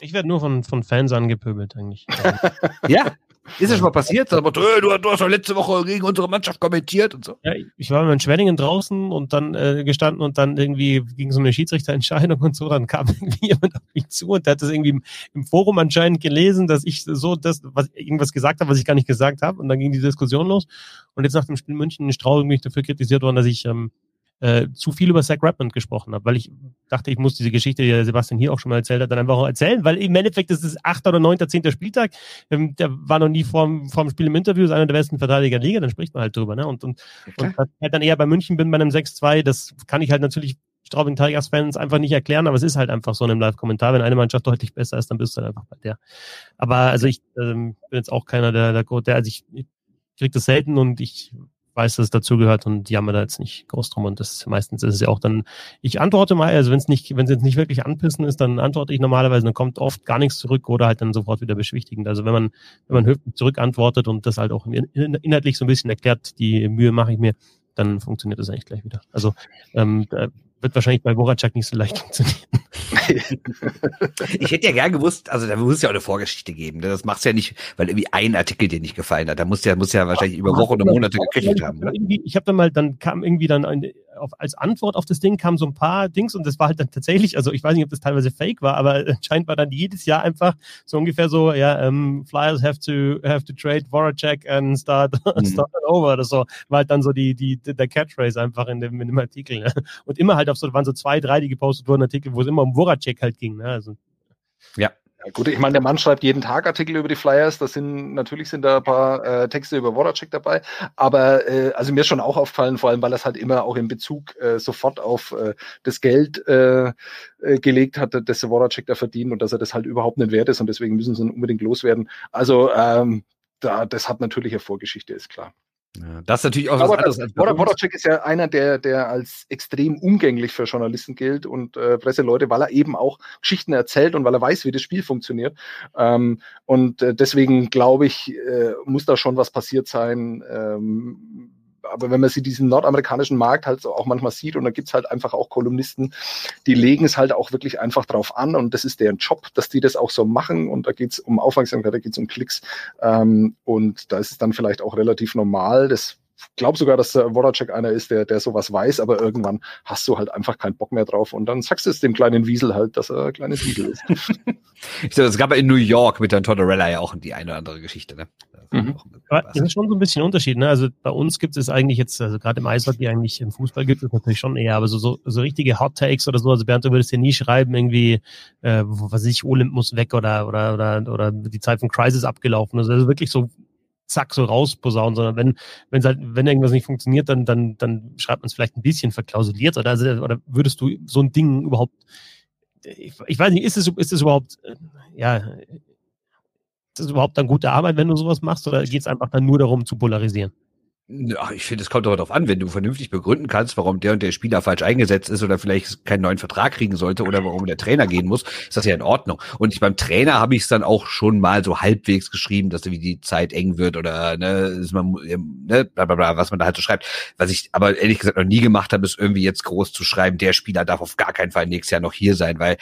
Ich werde nur von, von Fans angepöbelt, eigentlich. (laughs) ja, ist das schon mal passiert? Mal, äh, du, du, hast doch letzte Woche gegen unsere Mannschaft kommentiert und so. Ja, ich war in Schwenningen draußen und dann äh, gestanden und dann irgendwie ging so eine Schiedsrichterentscheidung (laughs) und so. Dann kam irgendwie jemand auf mich zu und der hat das irgendwie im, im Forum anscheinend gelesen, dass ich so das, was irgendwas gesagt habe, was ich gar nicht gesagt habe. Und dann ging die Diskussion los. Und jetzt nach dem Spiel München in Straubing bin ich dafür kritisiert worden, dass ich ähm, äh, zu viel über Zach Redmond gesprochen habe, weil ich dachte, ich muss diese Geschichte, die der Sebastian hier auch schon mal erzählt hat, dann einfach auch erzählen, weil im Endeffekt ist es achter oder neunter, zehnter Spieltag. Ähm, der war noch nie vorm, vorm Spiel im Interview, ist einer der besten Verteidiger der Liga, dann spricht man halt drüber. Ne? Und, und, okay. und halt dann eher bei München bin bei einem 6-2, das kann ich halt natürlich Straubing Tigers Fans einfach nicht erklären, aber es ist halt einfach so in einem Live-Kommentar. Wenn eine Mannschaft deutlich besser ist, dann bist du halt einfach bei der. Aber also ich ähm, bin jetzt auch keiner, der, der, der also ich, ich krieg das selten und ich weiß, dass es dazugehört und jammer da jetzt nicht groß drum. Und das meistens ist es ja auch dann, ich antworte mal, also wenn es nicht, wenn es jetzt nicht wirklich anpissen ist, dann antworte ich normalerweise, dann kommt oft gar nichts zurück oder halt dann sofort wieder beschwichtigend. Also wenn man, wenn man höflich zurückantwortet und das halt auch inhaltlich so ein bisschen erklärt, die Mühe mache ich mir, dann funktioniert das eigentlich gleich wieder. Also ähm, wird wahrscheinlich bei Voracek nicht so leicht (laughs) funktionieren. (laughs) ich hätte ja gern gewusst, also da muss ja auch eine Vorgeschichte geben. Ne? Das machst du ja nicht, weil irgendwie ein Artikel dir nicht gefallen hat. Da muss ja, muss ja wahrscheinlich über Wochen oder Monate gekriegt haben. Ne? Ich habe dann mal, dann kam irgendwie dann ein, auf, als Antwort auf das Ding kam so ein paar Dings und das war halt dann tatsächlich, also ich weiß nicht, ob das teilweise fake war, aber (laughs) anscheinend war dann jedes Jahr einfach so ungefähr so, ja, um, ähm, Flyers have to have to trade Voracek and start, (laughs) mhm. start over oder so. War halt dann so die, die, der Catchphrase einfach in dem, in dem Artikel. Ne? Und immer halt auf so, waren so zwei, drei, die gepostet wurden, Artikel, wo es immer um Voracek halt ging. Ne? Also, ja. Ja, gut, ich meine, der Mann schreibt jeden Tag Artikel über die Flyers. Das sind natürlich sind da ein paar äh, Texte über Voracek dabei. Aber äh, also mir ist schon auch aufgefallen, vor allem, weil das halt immer auch in Bezug äh, sofort auf äh, das Geld äh, äh, gelegt hat, das Voracek da verdient und dass er das halt überhaupt nicht wert ist und deswegen müssen sie ihn unbedingt loswerden. Also ähm, da, das hat natürlich eine Vorgeschichte, ist klar. Ja, das ist natürlich auch was anderes. Als Wodacek ist ja einer, der, der als extrem umgänglich für Journalisten gilt und äh, Presseleute, weil er eben auch Geschichten erzählt und weil er weiß, wie das Spiel funktioniert. Ähm, und äh, deswegen glaube ich, äh, muss da schon was passiert sein, ähm, aber wenn man sie diesen nordamerikanischen Markt halt auch manchmal sieht und da gibt's halt einfach auch Kolumnisten, die legen es halt auch wirklich einfach drauf an und das ist deren Job, dass die das auch so machen. Und da geht's um Aufmerksamkeit, da geht's um Klicks. Ähm, und da ist es dann vielleicht auch relativ normal, das glaube sogar, dass der Voracek einer ist, der, der sowas weiß, aber irgendwann hast du halt einfach keinen Bock mehr drauf und dann sagst du es dem kleinen Wiesel halt, dass er ein kleines Wiesel ist. (laughs) ich glaube, es gab in New York mit der Tortorella ja auch die eine oder andere Geschichte, ne? Mhm. Das ist schon so ein bisschen Unterschied, ne? Also bei uns gibt es eigentlich jetzt, also gerade im Eishockey eigentlich im Fußball gibt es natürlich schon eher, aber so, so, so richtige Hot Takes oder so, also Bernd, du würdest ja nie schreiben, irgendwie, äh, was weiß ich, Olymp muss weg oder, oder, oder, oder die Zeit von Crisis abgelaufen. Also wirklich so zack so rausposaunen, sondern wenn wenn halt wenn irgendwas nicht funktioniert, dann dann dann schreibt man es vielleicht ein bisschen verklausuliert oder also, oder würdest du so ein Ding überhaupt ich, ich weiß nicht, ist es ist es überhaupt äh, ja ist es überhaupt dann gute Arbeit, wenn du sowas machst oder geht es einfach dann nur darum zu polarisieren? Ach, ich finde, es kommt doch darauf an, wenn du vernünftig begründen kannst, warum der und der Spieler falsch eingesetzt ist oder vielleicht keinen neuen Vertrag kriegen sollte oder warum der Trainer gehen muss, ist das ja in Ordnung. Und ich beim Trainer habe ich es dann auch schon mal so halbwegs geschrieben, dass wie die Zeit eng wird oder ne, ist man, ne, bla, bla, bla, was man da halt so schreibt. Was ich aber ehrlich gesagt noch nie gemacht habe, ist irgendwie jetzt groß zu schreiben, der Spieler darf auf gar keinen Fall nächstes Jahr noch hier sein, weil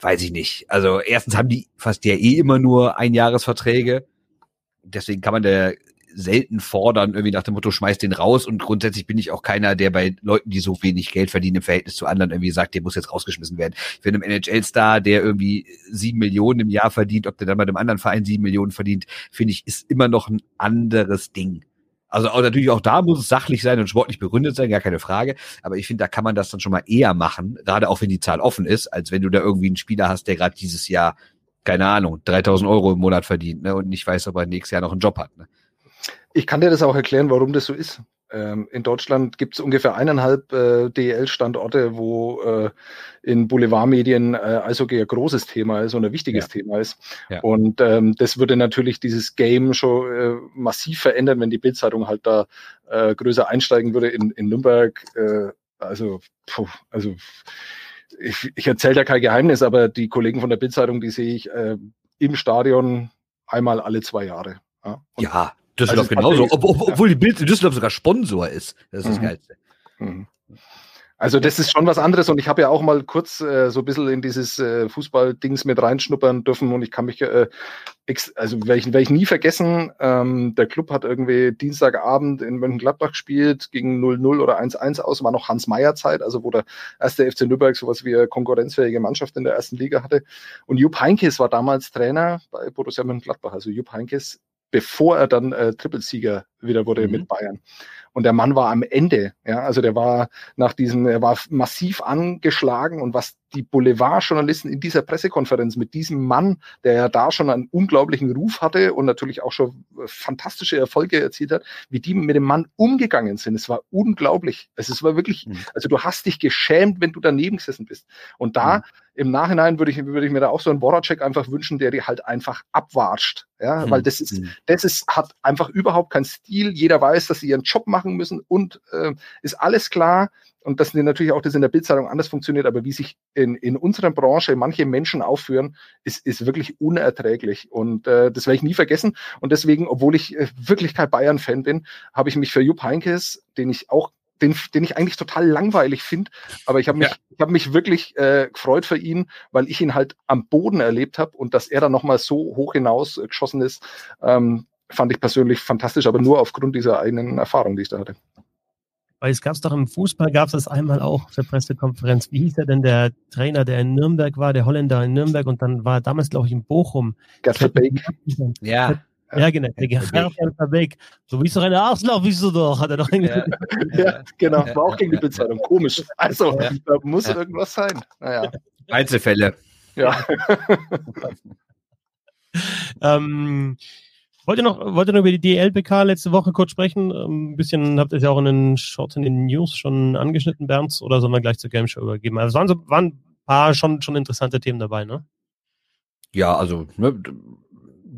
weiß ich nicht. Also erstens haben die fast ja eh immer nur Einjahresverträge. Deswegen kann man der selten fordern, irgendwie nach dem Motto, schmeiß den raus. Und grundsätzlich bin ich auch keiner, der bei Leuten, die so wenig Geld verdienen im Verhältnis zu anderen, irgendwie sagt, der muss jetzt rausgeschmissen werden. Für einen NHL-Star, der irgendwie sieben Millionen im Jahr verdient, ob der dann bei einem anderen Verein sieben Millionen verdient, finde ich, ist immer noch ein anderes Ding. Also auch natürlich auch da muss es sachlich sein und sportlich begründet sein, gar keine Frage. Aber ich finde, da kann man das dann schon mal eher machen, gerade auch wenn die Zahl offen ist, als wenn du da irgendwie einen Spieler hast, der gerade dieses Jahr keine Ahnung, 3000 Euro im Monat verdient ne, und nicht weiß, ob er nächstes Jahr noch einen Job hat. Ne? Ich kann dir das auch erklären, warum das so ist. Ähm, in Deutschland gibt es ungefähr eineinhalb äh, DEL-Standorte, wo äh, in Boulevardmedien äh, Eishockey ein großes Thema ist und ein wichtiges ja. Thema ist. Ja. Und ähm, das würde natürlich dieses Game schon äh, massiv verändern, wenn die Bildzeitung halt da äh, größer einsteigen würde in, in Nürnberg. Äh, also, puh, also ich, ich erzähle da kein Geheimnis, aber die Kollegen von der Bildzeitung, die sehe ich äh, im Stadion einmal alle zwei Jahre. Ja, ja Düsseldorf also genauso, ob, ob, obwohl die Bild Düsseldorf sogar Sponsor ist. Das ist mhm. das Geilste. Mhm. Also das ist schon was anderes und ich habe ja auch mal kurz äh, so ein bisschen in dieses äh, Fußball-Dings mit reinschnuppern dürfen und ich kann mich, äh, also werde ich, werd ich nie vergessen, ähm, der Club hat irgendwie Dienstagabend in Mönchengladbach gespielt, gegen 0-0 oder 1-1 aus, war noch Hans Meyer Zeit, also wo der erste FC Nürnberg sowas wie eine konkurrenzfähige Mannschaft in der ersten Liga hatte und Jupp Heinkes war damals Trainer bei Borussia Mönchengladbach, also Jupp Heinkes bevor er dann äh, Trippelsieger wieder wurde mhm. mit Bayern. Und der Mann war am Ende, ja, also der war nach diesem, er war massiv angeschlagen und was die Boulevardjournalisten in dieser Pressekonferenz mit diesem Mann, der ja da schon einen unglaublichen Ruf hatte und natürlich auch schon fantastische Erfolge erzielt hat, wie die mit dem Mann umgegangen sind. Es war unglaublich. Es war wirklich, mhm. also du hast dich geschämt, wenn du daneben gesessen bist. Und da mhm. im Nachhinein würde ich, würde ich mir da auch so einen Boracek einfach wünschen, der die halt einfach abwatscht. Ja, mhm. weil das ist, mhm. das ist, hat einfach überhaupt keinen Stil. Jeder weiß, dass sie ihren Job machen müssen und äh, ist alles klar und dass natürlich auch das in der Bildzeitung anders funktioniert, aber wie sich in, in unserer Branche manche Menschen aufführen, ist, ist wirklich unerträglich. Und äh, das werde ich nie vergessen. Und deswegen, obwohl ich äh, wirklich kein Bayern-Fan bin, habe ich mich für Jupp Heinkes, den ich auch den, den ich eigentlich total langweilig finde, aber ich habe mich, ja. ich habe mich wirklich äh, gefreut für ihn, weil ich ihn halt am Boden erlebt habe und dass er dann nochmal so hoch hinaus äh, geschossen ist, ähm, fand ich persönlich fantastisch, aber nur aufgrund dieser eigenen Erfahrung, die ich da hatte. Weil es gab es doch im Fußball, gab es das einmal auch auf der Pressekonferenz. Wie hieß er denn, der Trainer, der in Nürnberg war, der Holländer in Nürnberg und dann war er damals, glaube ich, in Bochum. Ja. Ja, genau. Der Gerd Verbeek. So wie es doch eine Arschloch, wie du doch, hat er doch ja. (laughs) ja, genau. War auch gegen die Bildzeitung. Komisch. Also, ja. da muss ja. irgendwas sein. Naja. Einzelfälle. Ja. (laughs) ähm, Wollt ihr noch, wollt ihr noch über die DLPK letzte Woche kurz sprechen? Ähm, ein bisschen habt ihr es ja auch in den Shorts in den News schon angeschnitten, Bernd, oder sollen wir gleich zur Game Show übergeben? Also es waren, so, waren ein paar schon, schon interessante Themen dabei, ne? Ja, also ne,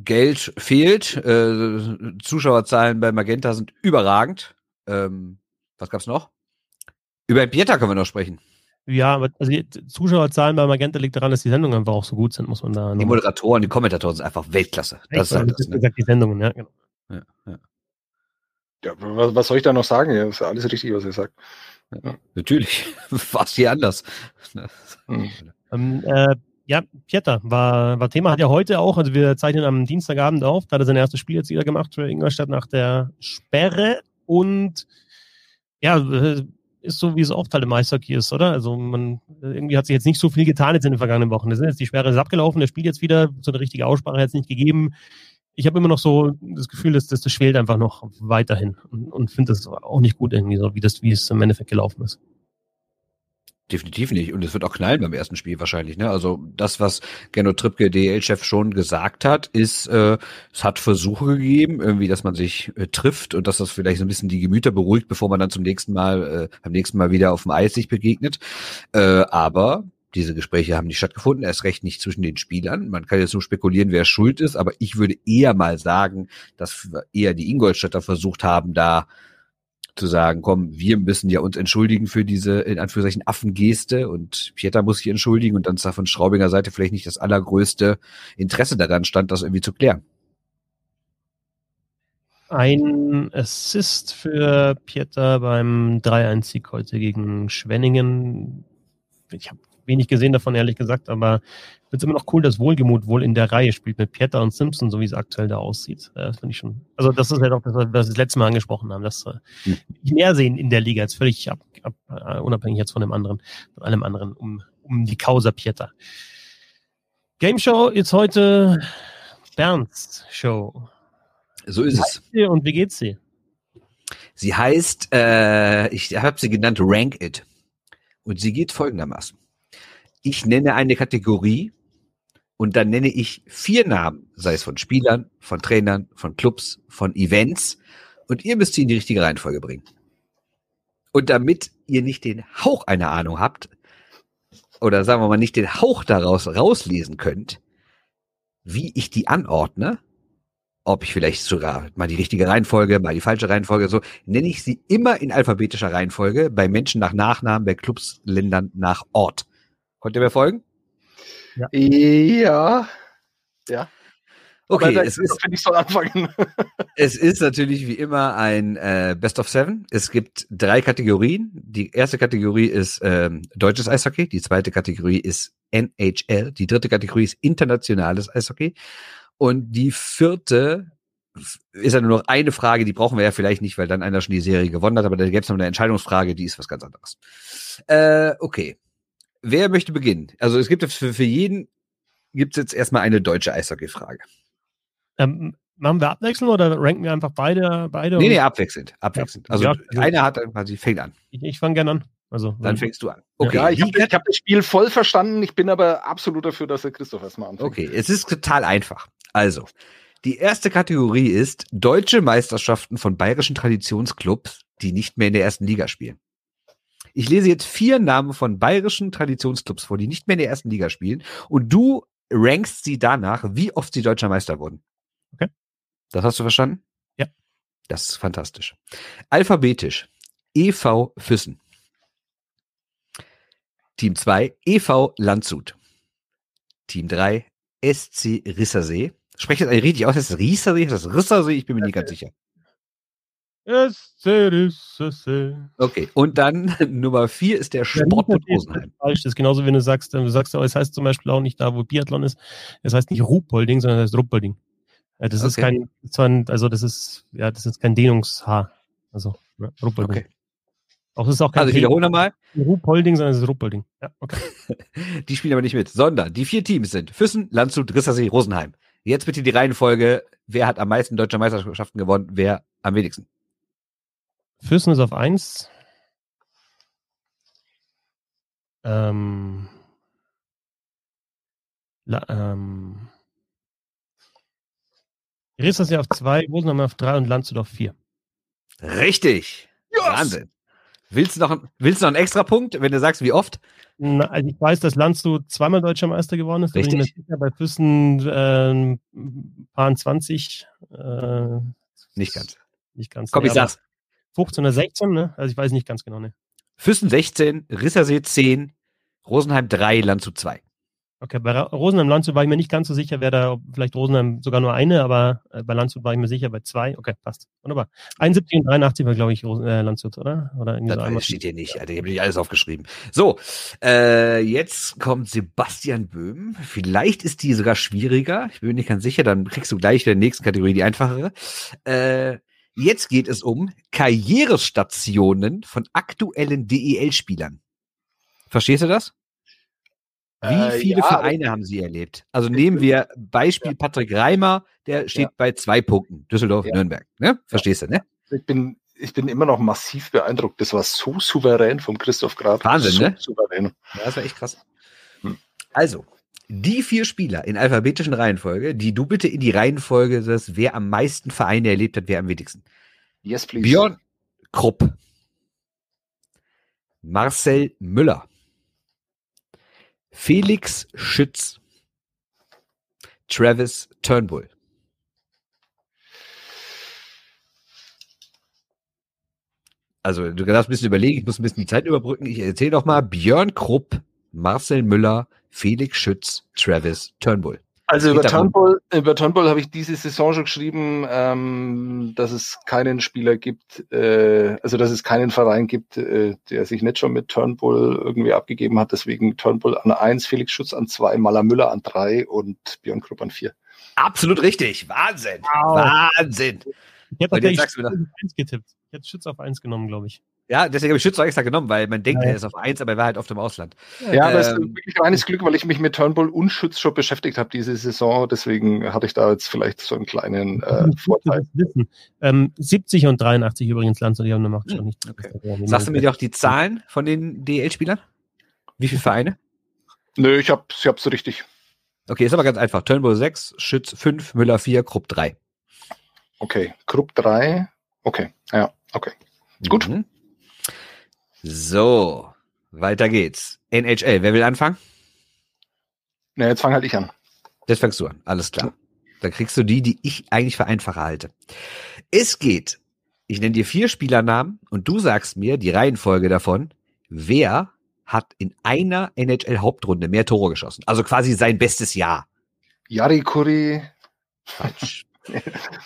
Geld fehlt, äh, Zuschauerzahlen bei Magenta sind überragend. Ähm, was gab's noch? Über Pieter können wir noch sprechen. Ja, aber also die Zuschauerzahlen bei Magenta liegt daran, dass die Sendungen einfach auch so gut sind, muss man da. Die Moderatoren, die Kommentatoren sind einfach Weltklasse. Das ist halt das, ne? gesagt, die Sendungen, ja, genau. Ja, ja. ja was, was, soll ich da noch sagen? Ja, ist ja alles richtig, was ihr sagt. Ja. Natürlich. (laughs) Fast hier anders. Hm. Ähm, äh, ja, Pieter war, war Thema, hat ja heute auch, also wir zeichnen am Dienstagabend auf, da hat er sein erstes Spiel jetzt wieder gemacht für Ingolstadt nach der Sperre und ja, äh, ist so, wie es oft halt im Eishockey ist, oder? Also man, irgendwie hat sich jetzt nicht so viel getan jetzt in den vergangenen Wochen. Das ist jetzt die Sperre ist abgelaufen, der spielt jetzt wieder, so eine richtige Aussprache hat es nicht gegeben. Ich habe immer noch so das Gefühl, dass, dass das schwelt einfach noch weiterhin und, und finde das auch nicht gut irgendwie so, wie das, wie es im Endeffekt gelaufen ist. Definitiv nicht. Und es wird auch knallen beim ersten Spiel wahrscheinlich. Ne? Also das, was Gernot Trippke, DL-Chef, schon gesagt hat, ist, äh, es hat Versuche gegeben, irgendwie, dass man sich äh, trifft und dass das vielleicht so ein bisschen die Gemüter beruhigt, bevor man dann zum nächsten Mal, äh, beim nächsten Mal wieder auf dem Eis sich begegnet. Äh, aber diese Gespräche haben nicht stattgefunden, erst recht nicht zwischen den Spielern. Man kann jetzt nur spekulieren, wer schuld ist, aber ich würde eher mal sagen, dass eher die Ingolstädter versucht haben, da zu sagen, komm, wir müssen ja uns entschuldigen für diese, in Anführungszeichen, Affengeste und Pieter muss sich entschuldigen und dann ist da von Schraubinger Seite vielleicht nicht das allergrößte Interesse daran stand, das irgendwie zu klären. Ein Assist für Pieter beim 3-1-Sieg heute gegen Schwenningen. Ich habe wenig gesehen davon, ehrlich gesagt, aber finde es immer noch cool, dass Wohlgemut wohl in der Reihe spielt mit Pieter und Simpson, so wie es aktuell da aussieht. Das finde ich schon. Also, das ist ja halt doch das, was wir das letzte Mal angesprochen haben, dass hm. mehr sehen in der Liga, jetzt völlig ab, ab, uh, unabhängig jetzt von dem anderen, von allem anderen, um, um die Causa Pieter. Game Show ist heute Bernds Show. So ist es. Und wie geht's sie? Sie heißt, äh, ich habe sie genannt Rank It. Und sie geht folgendermaßen. Ich nenne eine Kategorie Und dann nenne ich vier Namen, sei es von Spielern, von Trainern, von Clubs, von Events. Und ihr müsst sie in die richtige Reihenfolge bringen. Und damit ihr nicht den Hauch einer Ahnung habt, oder sagen wir mal nicht den Hauch daraus rauslesen könnt, wie ich die anordne, ob ich vielleicht sogar mal die richtige Reihenfolge, mal die falsche Reihenfolge, so nenne ich sie immer in alphabetischer Reihenfolge, bei Menschen nach Nachnamen, bei Clubs, Ländern nach Ort. Könnt ihr mir folgen? Ja. Ja. ja. Okay, es ist, ich soll anfangen. (laughs) es ist natürlich wie immer ein äh, Best of Seven. Es gibt drei Kategorien. Die erste Kategorie ist ähm, deutsches Eishockey, die zweite Kategorie ist NHL, die dritte Kategorie ist internationales Eishockey und die vierte ist ja nur noch eine Frage, die brauchen wir ja vielleicht nicht, weil dann einer schon die Serie gewonnen hat, aber da gäbe es noch eine Entscheidungsfrage, die ist was ganz anderes. Äh, okay. Wer möchte beginnen? Also es gibt für, für jeden gibt es jetzt erstmal eine deutsche Eishockey-Frage. Ähm, machen wir abwechselnd oder ranken wir einfach beide? beide nee, nee, abwechselnd. abwechselnd. Ja, also ja, also einer hat quasi, fängt an. Ich, ich fange gerne an. Also, Dann fängst du an. Okay, ja, ich habe hab das Spiel voll verstanden. Ich bin aber absolut dafür, dass der Christoph erstmal anfängt. Okay, es ist total einfach. Also, die erste Kategorie ist deutsche Meisterschaften von bayerischen Traditionsclubs, die nicht mehr in der ersten Liga spielen. Ich lese jetzt vier Namen von bayerischen Traditionsclubs vor, die nicht mehr in der ersten Liga spielen. Und du rankst sie danach, wie oft sie deutscher Meister wurden. Okay. Das hast du verstanden? Ja. Das ist fantastisch. Alphabetisch. EV Füssen. Team 2 EV Landshut. Team 3 SC Rissersee. Spreche das eigentlich richtig aus? Ist das Rissersee? Ist das Rissersee? Ich bin mir nicht ganz sicher. Okay, und dann (laughs) Nummer 4 ist der Sportbund Rosenheim. Falsch, das ist genauso, wenn du sagst, du sagst, es heißt zum Beispiel auch nicht da, wo Biathlon ist, es heißt nicht Ruhpolding, sondern es heißt Ruppolding. Das ist Okay. kein, also das ist, ja, das ist kein Dehnungshaar. Also, ja, Ruppolding. Okay. Auch das ist auch kein Also ich wiederhole nochmal. Ruhpolding, sondern es ist Ruppolding. Ja, okay. (laughs) Die spielen aber nicht mit, sondern die vier Teams sind Füssen, Landshut, Rissersee, Rosenheim. Jetzt bitte die Reihenfolge, wer hat am meisten deutscher Meisterschaften gewonnen, wer am wenigsten. Füssen ist auf 1. Ähm, La, ähm, Rissersee auf 2, Rosenheim auf 3 und Landshut auf 4. Richtig. Wahnsinn. Willst du noch, willst du noch einen extra Punkt, wenn du sagst, wie oft? Na, also ich weiß, dass Landshut zweimal deutscher Meister geworden ist. Richtig. sicher, bei Füssen äh, paar 20. Äh, Nicht ganz. Nicht ganz. Komm, nee, ich sag's. 15 oder 16, ne? Also ich weiß nicht ganz genau, ne? Füssen 16, Rissersee 10, Rosenheim 3, Landshut 2. Okay, bei Ra- Rosenheim Landshut war ich mir nicht ganz so sicher, wer da, vielleicht Rosenheim sogar nur eine, aber äh, bei Landshut war ich mir sicher, bei zwei. Okay, passt. Wunderbar. 71 und 83 war, glaube ich, Rosen, äh, Landshut, oder? Oder irgendwie Das so steht hier nicht, Alter. Ich habe nicht alles aufgeschrieben. So, äh, jetzt kommt Sebastian Böhm. Vielleicht ist die sogar schwieriger. Ich bin mir nicht ganz sicher. Dann kriegst du gleich in der nächsten Kategorie die einfachere. Äh, jetzt geht es um Karrierestationen von aktuellen DEL-Spielern. Verstehst du das? Wie Äh, viele ja, Vereine haben Sie erlebt? Also nehmen wir Beispiel Patrick Reimer, der steht Ja. bei zwei Punkten. Düsseldorf, Ja. Nürnberg. Ne? Verstehst du, ne? Ich bin, ich bin immer noch massiv beeindruckt. Das war so souverän vom Christoph Grad. Wahnsinn, so ne? Souverän. Ja, das war echt krass. Hm. Also, die vier Spieler in alphabetischen Reihenfolge, die du bitte in die Reihenfolge sagst, wer am meisten Vereine erlebt hat, wer am wenigsten. Yes, please. Björn Krupp. Marcel Müller. Felix Schütz. Travis Turnbull. Also, du darfst ein bisschen überlegen, ich muss ein bisschen die Zeit überbrücken. Ich erzähle doch mal. Björn Krupp, Marcel Müller, Felix Schütz, Travis Turnbull. Also über. Turnbull, über Turnbull habe ich diese Saison schon geschrieben, ähm, dass es keinen Spieler gibt, äh, also dass es keinen Verein gibt, äh, der sich nicht schon mit Turnbull irgendwie abgegeben hat. Deswegen Turnbull an eins, Felix Schutz an zwei, Maler Müller an drei und Björn Krupp an vier. Absolut richtig. Wahnsinn. Wow. Wahnsinn. Ich hätte tatsächlich Schütz auf 1 getippt. Ich hätte Schütz auf 1 genommen, glaube ich. Ja, deswegen habe ich Schütz auch extra genommen, weil man denkt, Ja, er ist auf eins, aber er war halt oft im Ausland. Ja, aber es ist Ähm, wirklich reines Glück, weil ich mich mit Turnbull und Schütz schon beschäftigt habe diese Saison. Deswegen hatte ich da jetzt vielleicht so einen kleinen äh, Vorteil. das. Ähm, 70 und 83 übrigens Landshut, die haben Macht schon Hm, nicht. okay. Sagst du mir doch die Zahlen von den DL-Spielern? Wie viele Vereine? Nö, ich habe ich hab's richtig. Okay, ist aber ganz einfach. Turnbull 6, Schütz 5, Müller 4, Krupp 3. Okay, Krupp 3. Okay, ja, okay. Gut. Mhm. So, weiter geht's. NHL, wer will anfangen? Na, jetzt fang halt ich an. Jetzt fängst du an, alles klar. Dann kriegst du die, die ich eigentlich für einfacher halte. Es geht, ich nenne dir vier Spielernamen und du sagst mir die Reihenfolge davon, wer hat in einer NHL-Hauptrunde mehr Tore geschossen. Also quasi sein bestes Jahr. Yari Kuri.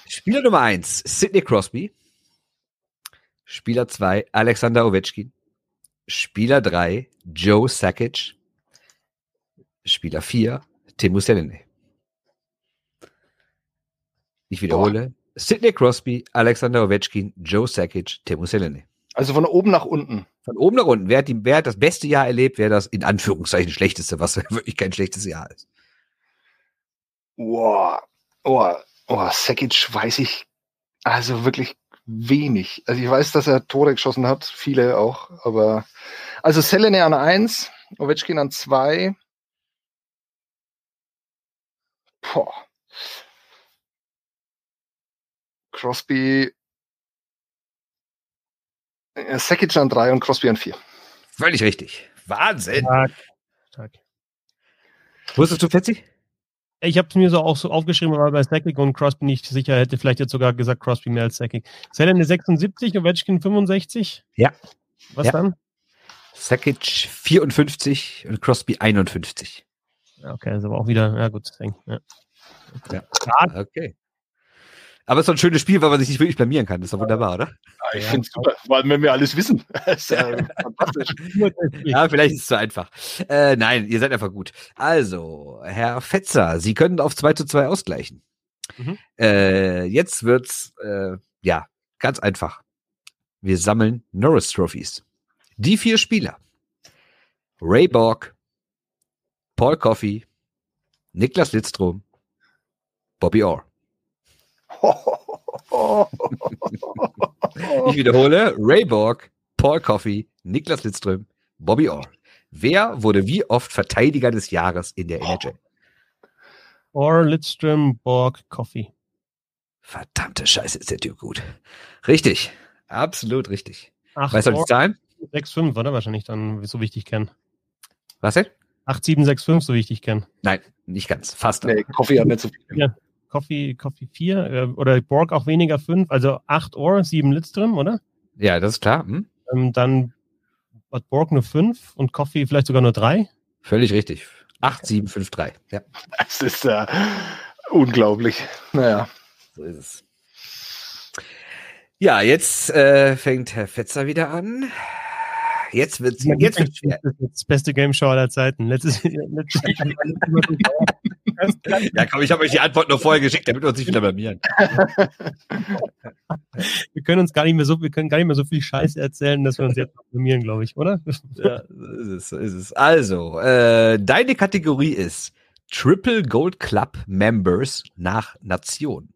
Spieler Nummer eins, Sidney Crosby. Spieler zwei, Alexander Ovechkin. Spieler drei, Joe Sakic. Spieler vier, Timo Selene. Ich wiederhole. Sidney Crosby, Alexander Ovechkin, Joe Sakic, Timo Selene. Also von oben nach unten. Von oben nach unten. Wer hat, die, wer hat das beste Jahr erlebt, wer das in Anführungszeichen schlechteste, was (laughs) wirklich kein schlechtes Jahr ist. Wow. Oh, oh, Sekic weiß ich also wirklich wenig. Also ich weiß, dass er Tore geschossen hat, viele auch, aber also Selene an eins, Ovechkin an zwei. Boah. Crosby äh, Sekic an drei und Crosby an vier. Völlig richtig. Wahnsinn. Stark. Stark. Wusstest du, Fetzi? Ich habe es mir so auch so aufgeschrieben, aber bei Sakic und Crosby nicht sicher. Hätte vielleicht jetzt sogar gesagt Crosby mehr als Sakic. Selene 76, Ovechkin 65. Ja. Was Ja. dann? Sakic 54 und Crosby 51. Ja, Okay, ist aber auch wieder, ja gut. Ja. Ja. Okay. Aber es ist doch ein schönes Spiel, weil man sich nicht wirklich blamieren kann. Das ist doch wunderbar, oder? Ich Ja. finde es super, allem wenn wir alles wissen. (laughs) Das ist ja (laughs) fantastisch. Ja, vielleicht ist es zu einfach. Äh, nein, ihr seid einfach gut. Also, Herr Fetzer, Sie können auf 2 zu 2 ausgleichen. Mhm. Äh, jetzt wird's, äh, ja, ganz einfach. Wir sammeln Norris Trophies. Die vier Spieler. Ray Borg, Paul Coffey, Niklas Lidstrom, Bobby Orr. Ich wiederhole, Ray Borg, Paul Coffey, Niklas Lidström, Bobby Orr. Wer wurde wie oft Verteidiger des Jahres in der NHL? Or Lidström, Borg, Coffee. Verdammte Scheiße, ist der Typ gut. Richtig. Absolut richtig. 8, Weißt du die Zahlen? 6, 5, oder? Wahrscheinlich dann, so wichtig kennen. Was denn? 8, 7, 6, 5, so wichtig kennen. Nein, nicht ganz. Fast. nee, Coffee hat nicht so viel. Ja. Coffee, Coffee 4, äh, oder Borg auch weniger 5, also 8 Or, 7 Lidström, oder? Ja, das ist klar. Hm? Ähm, dann hat Borg nur 5 und Coffee vielleicht sogar nur 3. Völlig richtig. 8, 7, 5, 3. Ja, Das ist äh, unglaublich. Naja. so ist es. Ja, jetzt äh, fängt Herr Fetzer wieder an. Jetzt wird's, jetzt wird's schwer. Das beste Game Show aller Zeiten. Letztes, (laughs) letztes (laughs) Ja, komm, ich habe euch die Antwort nur vorher geschickt, damit wir uns nicht wieder blamieren. (laughs) wir können uns gar nicht mehr so, wir können gar nicht mehr so viel Scheiße erzählen, dass wir uns jetzt blamieren, glaube ich, oder? (laughs) Ja, so ist es, ist es. Also, äh, deine Kategorie ist Triple Gold Club Members nach Nation.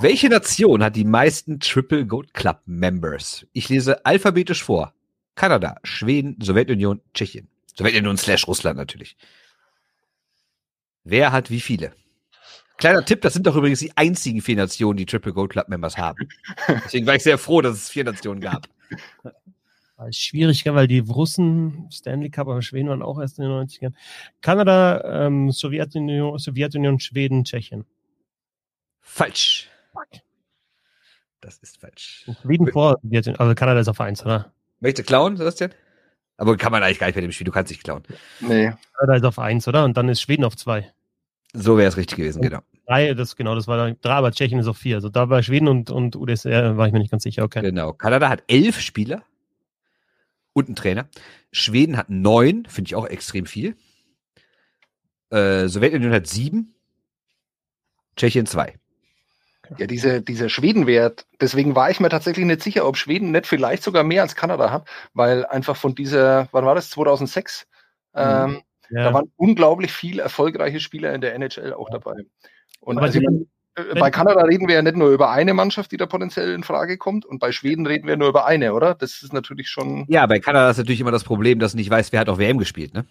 Welche Nation hat die meisten Triple Gold Club Members? Ich lese alphabetisch vor. Kanada, Schweden, Sowjetunion, Tschechien. Sowjetunion slash Russland natürlich. Wer hat wie viele? Kleiner Tipp, das sind doch übrigens die einzigen vier Nationen, die Triple Gold Club Members haben. Deswegen war ich sehr froh, dass es vier Nationen gab. (laughs) War schwierig, weil die Russen Stanley Cup, aber Schweden waren auch erst in den 90ern. Kanada, ähm, Sowjetunion, Sowjetunion, Schweden, Tschechien. Falsch. Das ist falsch. Schweden vor Sowjetunion, also Kanada ist auf 1, oder? Möchte klauen, Sebastian? Aber kann man eigentlich gar nicht bei dem Spiel, du kannst nicht klauen. Nee. Kanada ist auf 1, oder? Und dann ist Schweden auf 2. So wäre es richtig gewesen, genau. Drei, das genau, das war drei, aber Tschechien ist auf 4. Also da bei Schweden und, und UdSR war ich mir nicht ganz sicher, okay. Genau. Kanada hat elf Spieler und einen Trainer. Schweden hat neun, finde ich auch extrem viel. Äh, Sowjetunion hat sieben. Tschechien zwei. Ja, diese, dieser Schwedenwert, deswegen war ich mir tatsächlich nicht sicher, ob Schweden nicht vielleicht sogar mehr als Kanada hat, weil einfach von dieser, wann war das, 2006? Ähm, Da Ja. waren unglaublich viele erfolgreiche Spieler in der NHL auch dabei. Und also, die- äh, bei Kanada reden wir ja nicht nur über eine Mannschaft, die da potenziell in Frage kommt, und bei Schweden reden wir nur über eine, oder? Das ist natürlich schon. Ja, bei Kanada ist natürlich immer das Problem, dass du nicht weißt, wer hat auf WM gespielt, ne?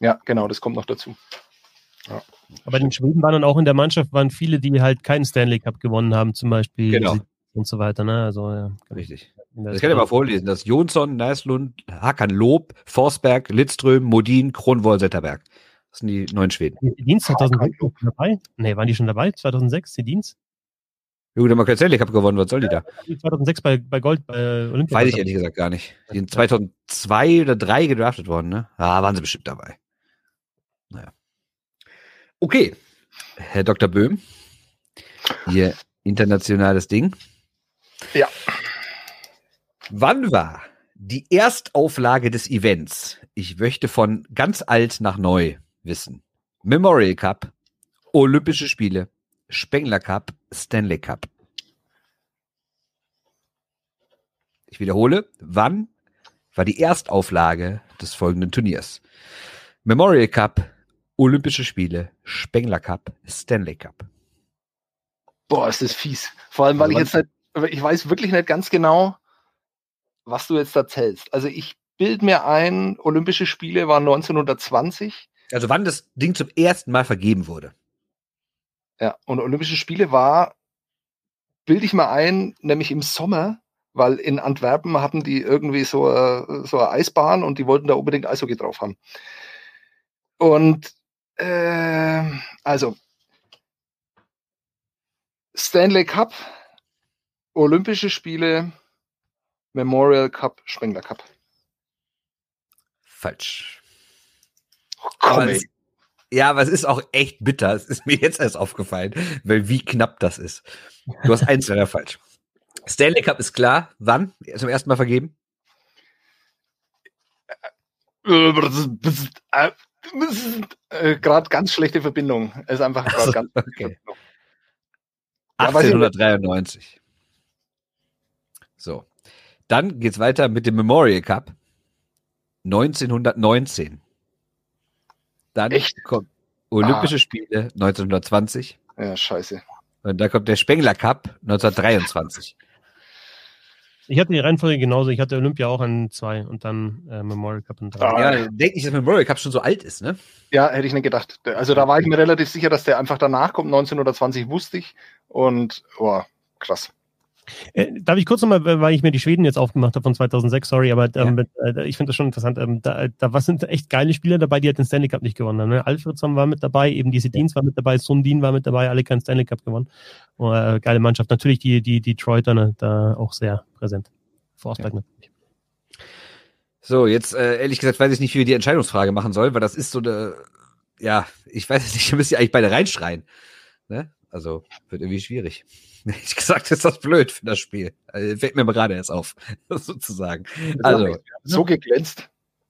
Ja, genau, das kommt noch dazu. Aber den Schweden waren dann auch in der Mannschaft waren viele, die halt keinen Stanley Cup gewonnen haben, zum Beispiel Genau. und so weiter. Ne? Also ja. Richtig. Das kann ich mal vorlesen. Das ist Jonsson, Neislund, Hakan Lob, Forsberg, Lidström, Modin, Kronwoll, Zetterberg. Das sind die neun Schweden. Die Dienst 2006 schon dabei? Nee, waren die schon dabei? 2006, die Dienst? Ja, gut, haben wir keinen Stanley Cup gewonnen. Was soll die da? Die 2006 bei, bei Gold, bei Olympia. Weiß ich ehrlich gesagt gar nicht. Die sind 2002 oder 3 gedraftet worden, ne? Ah, waren sie bestimmt dabei. Naja. Okay. Herr Dr. Böhm. Ihr internationales Ding. Ja. Wann war die Erstauflage des Events? Ich möchte von ganz alt nach neu wissen. Memorial Cup, Olympische Spiele, Spengler Cup, Stanley Cup. Ich wiederhole, wann war die Erstauflage des folgenden Turniers? Memorial Cup, Olympische Spiele, Spengler Cup, Stanley Cup. Boah, ist das fies. Vor allem, weil ich Also jetzt nicht, ich weiß wirklich nicht ganz genau, was du jetzt da zählst. Also ich bild mir ein, Olympische Spiele waren 1920. Also wann das Ding zum ersten Mal vergeben wurde. Ja, und Olympische Spiele war, bilde ich mal ein, nämlich im Sommer, weil in Antwerpen hatten die irgendwie so, äh, so eine Eisbahn und die wollten da unbedingt Eishockey drauf haben. Und äh, also Stanley Cup, Olympische Spiele, Memorial Cup, Spengler Cup. Falsch. Oh, komm, Aber es, ja, aber es ist auch echt bitter. Es ist mir jetzt erst aufgefallen, weil wie knapp das ist. Du hast eins leider falsch. Stanley Cup ist klar. Wann? Zum ersten Mal vergeben? Äh, gerade ganz schlechte Verbindung. Es ist einfach gerade Ach so, ganz okay. Ja, weiß ich nicht. 1893. So. Dann geht's weiter mit dem Memorial Cup. 1919. Dann Echt? kommt Olympische Ah. Spiele 1920. Ja, scheiße. Und dann kommt der Spengler Cup 1923. Ich hatte die Reihenfolge genauso. Ich hatte Olympia auch an zwei und dann äh, Memorial Cup an drei. Ah. Ja, denke ich, dass Memorial Cup schon so alt ist, ne? Ja, hätte ich nicht gedacht. Also da war ich mir relativ sicher, dass der einfach danach kommt. 1920 wusste ich. Und, oh, krass. Äh, darf ich kurz nochmal, weil ich mir die Schweden jetzt aufgemacht habe von 2006, sorry, aber ähm, mit, äh, ich finde das schon interessant. Ähm, da, da was sind echt geile Spieler dabei, die halt den Stanley Cup nicht gewonnen haben. Ne? Alfredsson war mit dabei, eben diese Dienst war mit dabei, Sundin war mit dabei, alle keinen Stanley Cup gewonnen. Oh, äh, geile Mannschaft. Natürlich die, die Detroiter ne, da auch sehr präsent. Forsberg natürlich. So, jetzt äh, ehrlich gesagt weiß ich nicht, wie wir die Entscheidungsfrage machen sollen, weil das ist so eine, ja, ich weiß es nicht, (laughs) da müsst ihr eigentlich beide reinschreien. Ne? Also, wird irgendwie schwierig. (laughs) Ehrlich gesagt ist das blöd für das Spiel. Also, fällt mir gerade erst auf, (laughs) sozusagen. Also, So geglänzt.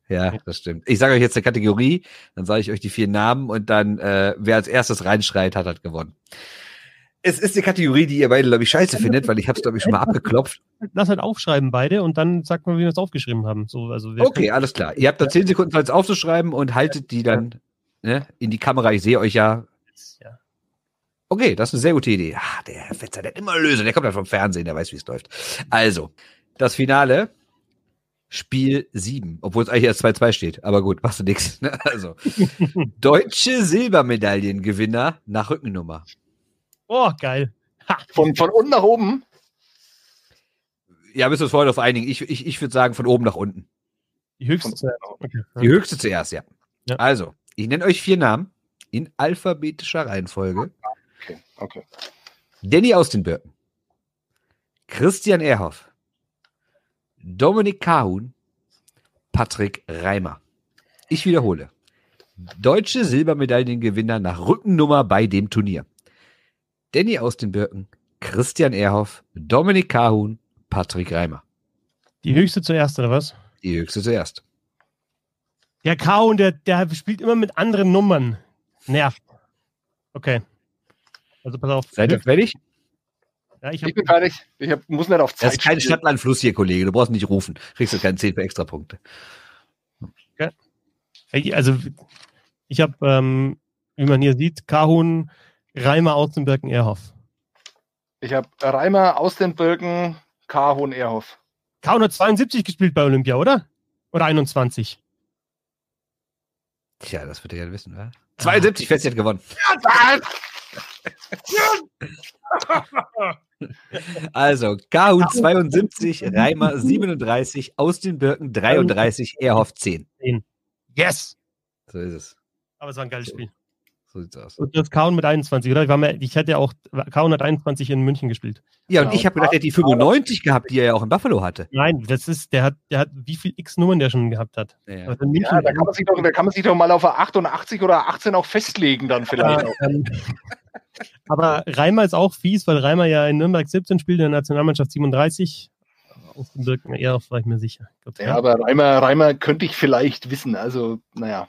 ja, das stimmt. Ich sage euch jetzt eine Kategorie, dann sage ich euch die vier Namen und dann, äh, wer als erstes reinschreit, hat hat gewonnen. Es ist eine Kategorie, die ihr beide, glaube ich, scheiße findet, weil ich habe es, glaube ich, schon mal abgeklopft. Lass halt aufschreiben beide und dann sagt man, wie wir es aufgeschrieben haben. So, also wir Okay, alles klar. Ihr habt da zehn Sekunden Zeit, es aufzuschreiben und haltet die dann ne, in die Kamera. Ich sehe euch ja. ja. Okay, das ist eine sehr gute Idee. Ah, der Herr Fetzer, der hat immer Lösung. Der kommt ja vom Fernsehen, der weiß, wie es läuft. Also, das Finale, Spiel 7, obwohl es eigentlich erst 2-2 steht. Aber gut, machst du nix. Ne? Also, (laughs) deutsche Silbermedaillengewinner nach Rückennummer. Oh, geil. Ha, Von, von unten nach oben. Ja, müssen wir uns vorher auf einigen. Ich, ich, ich würde sagen, von oben nach unten. die höchste. Okay. Die höchste zuerst, ja. Ja. Also, ich nenne euch vier Namen in alphabetischer Reihenfolge. Okay, okay. Danny aus den Birken, Christian Erhoff, Dominik Kahun, Patrick Reimer. Ich wiederhole. Deutsche Silbermedaillengewinner nach Rückennummer bei dem Turnier. Danny aus den Birken, Christian Erhoff, Dominik Kahun, Patrick Reimer. Die höchste zuerst, oder was? Die höchste zuerst. Der K und der, der spielt immer mit anderen Nummern. Nervt. Okay. Also pass auf. Seid ihr fertig? Ja, ich Ich bin fertig. Ich hab, muss nicht auf Das Zeit ist kein. Stadtlandfluss hier, Kollege. Du brauchst nicht rufen. Kriegst du keinen 10 für Extrapunkte. Hey, Also, ich habe, ähm, wie man hier sieht, Kahun, Reimer aus dem Birken Erhoff. Ich habe Reimer aus den Birken, Kahun Erhoff. Kahun hat 72 gespielt bei Olympia, oder? Oder 21? Tja, das wird er ja wissen, wa? 72, Festi hat gewonnen. (laughs) Also, Kahun 72, Reimer 37, aus den Birken 33, Erhoff 10. Yes! So ist es. Aber es war ein geiles. Spiel. So sieht's aus. Und das Kaun mit 21, oder? Ich, war mir, ich hätte ja auch Kaun hat 21 in München gespielt. Ja, und Genau. ich habe gedacht, er hat die 95 gehabt, die er ja auch in Buffalo hatte. Nein, das ist, der hat, der hat, wie viel X-Nummern der schon gehabt hat. Ja. Also in München, Ja, da kann, man sich doch, da kann man sich doch mal auf eine 88 oder 18 auch festlegen dann vielleicht. aber, ähm, (laughs) aber Reimer ist auch fies, weil Reimer ja in Nürnberg 17 spielt, in der Nationalmannschaft 37. Aus dem Birken eher, war ich mir sicher. Gott, Ja, aber Reimer, Reimer könnte ich vielleicht wissen. Also, naja.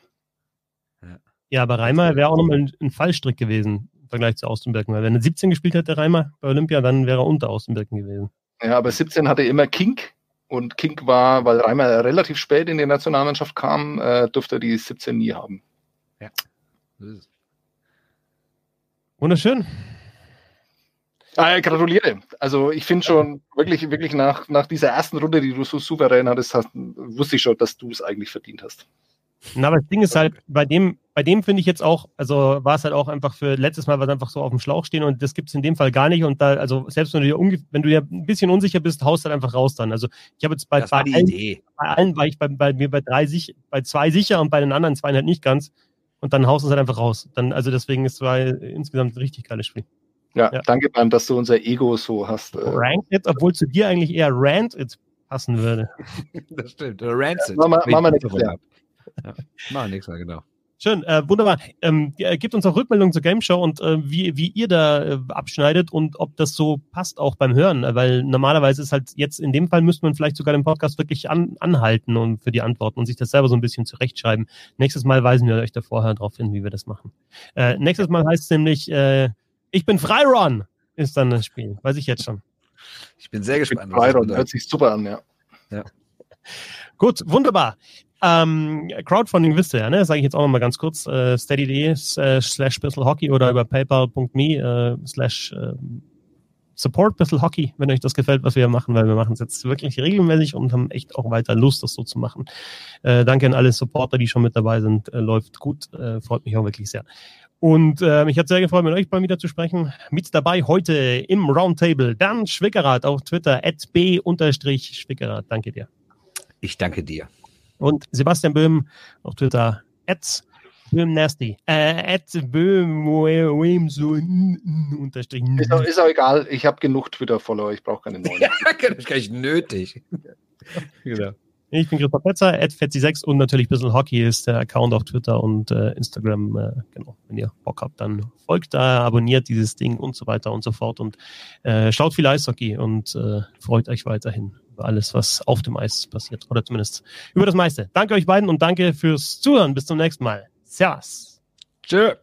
Ja, aber Reimer wäre auch nochmal ein, ein Fallstrick gewesen im Vergleich zu Austenbirken. Weil wenn er 17 gespielt hätte, Reimer bei Olympia, dann wäre er unter Austenbirken gewesen. Ja, aber 17 hatte immer Kink. Und Kink war, weil Reimer relativ spät in die Nationalmannschaft kam, äh, durfte er die 17 nie haben. Es. Wunderschön. Ah, gratuliere. Also ich finde schon wirklich, wirklich nach, nach dieser ersten Runde, die du so souverän hattest, hast, wusste ich schon, dass du es eigentlich verdient hast. Na, aber das Ding ist halt, bei dem, bei dem finde ich jetzt auch, also war es halt auch einfach für letztes Mal was einfach so auf dem Schlauch stehen und das gibt es in dem Fall gar nicht. Und da, also selbst wenn du dir wenn du dir ein bisschen unsicher bist, haust halt einfach raus dann. Also ich habe jetzt bei, bei, war allen, bei allen war ich bei, bei mir bei drei sich, bei zwei sicher und bei den anderen zwei halt nicht ganz. Und dann haust du es halt einfach raus. Dann, also deswegen ist es war insgesamt ein richtig geiles Spiel. Ja, Ja. danke, Bernd, dass du unser Ego so hast. Äh, Ranked jetzt, obwohl zu dir eigentlich eher Rant jetzt passen würde. (laughs) Das stimmt. Oder Rancid. Ja, ich nichts davon mehr. hab. Ja. Machen wir nichts mehr, genau. Schön, äh, wunderbar. Ähm, äh, gebt uns auch Rückmeldungen zur Game Show und äh, wie, wie ihr da äh, abschneidet und ob das so passt auch beim Hören, weil normalerweise ist halt jetzt in dem Fall müsste man vielleicht sogar den Podcast wirklich an, anhalten und für die Antworten und sich das selber so ein bisschen zurechtschreiben. Nächstes Mal weisen wir euch da vorher darauf hin, wie wir das machen. Äh, nächstes Mal heißt es nämlich, äh, ich bin Freiron ist dann das Spiel, weiß ich jetzt schon. Ich bin sehr gespannt. bedeutet. hört sich super an, ja. Gut, wunderbar. Ähm, Crowdfunding wisst ihr ja, ne? Sage ich jetzt auch nochmal ganz kurz. Äh, steady.de äh, slash Hockey oder über paypal.me äh, slash äh, support Hockey, wenn euch das gefällt, was wir hier machen, weil wir machen es jetzt wirklich regelmäßig und haben echt auch weiter Lust, das so zu machen. Äh, danke an alle Supporter, die schon mit dabei sind. Äh, läuft gut, äh, freut mich auch wirklich sehr. Und äh, mich hat sehr gefreut, mit euch mal wieder zu sprechen. Mit dabei heute im Roundtable Dan Schwickerath auf Twitter, at b-schwickerath. Danke dir. Ich danke dir. Und Sebastian Böhm auf Twitter, at Böhm Nasty, äh, at Böhm Wilmson unterstrich. Ist auch, ist auch egal, ich habe genug Twitter-Follower, ich brauche keine neuen. (laughs) Ja, das kann ich nötig. (laughs) genau. Ich bin Christoph Petzer, at Fetzi6 und natürlich Bissl Hockey ist der Account auf Twitter und äh, Instagram. Äh, genau, wenn ihr Bock habt, dann folgt da, abonniert dieses Ding und so weiter und so fort und äh, schaut viel Eishockey und äh, freut euch weiterhin alles, was auf dem Eis passiert oder zumindest über das meiste. Danke euch beiden und danke fürs Zuhören. Bis zum nächsten Mal. Servus. Tschö.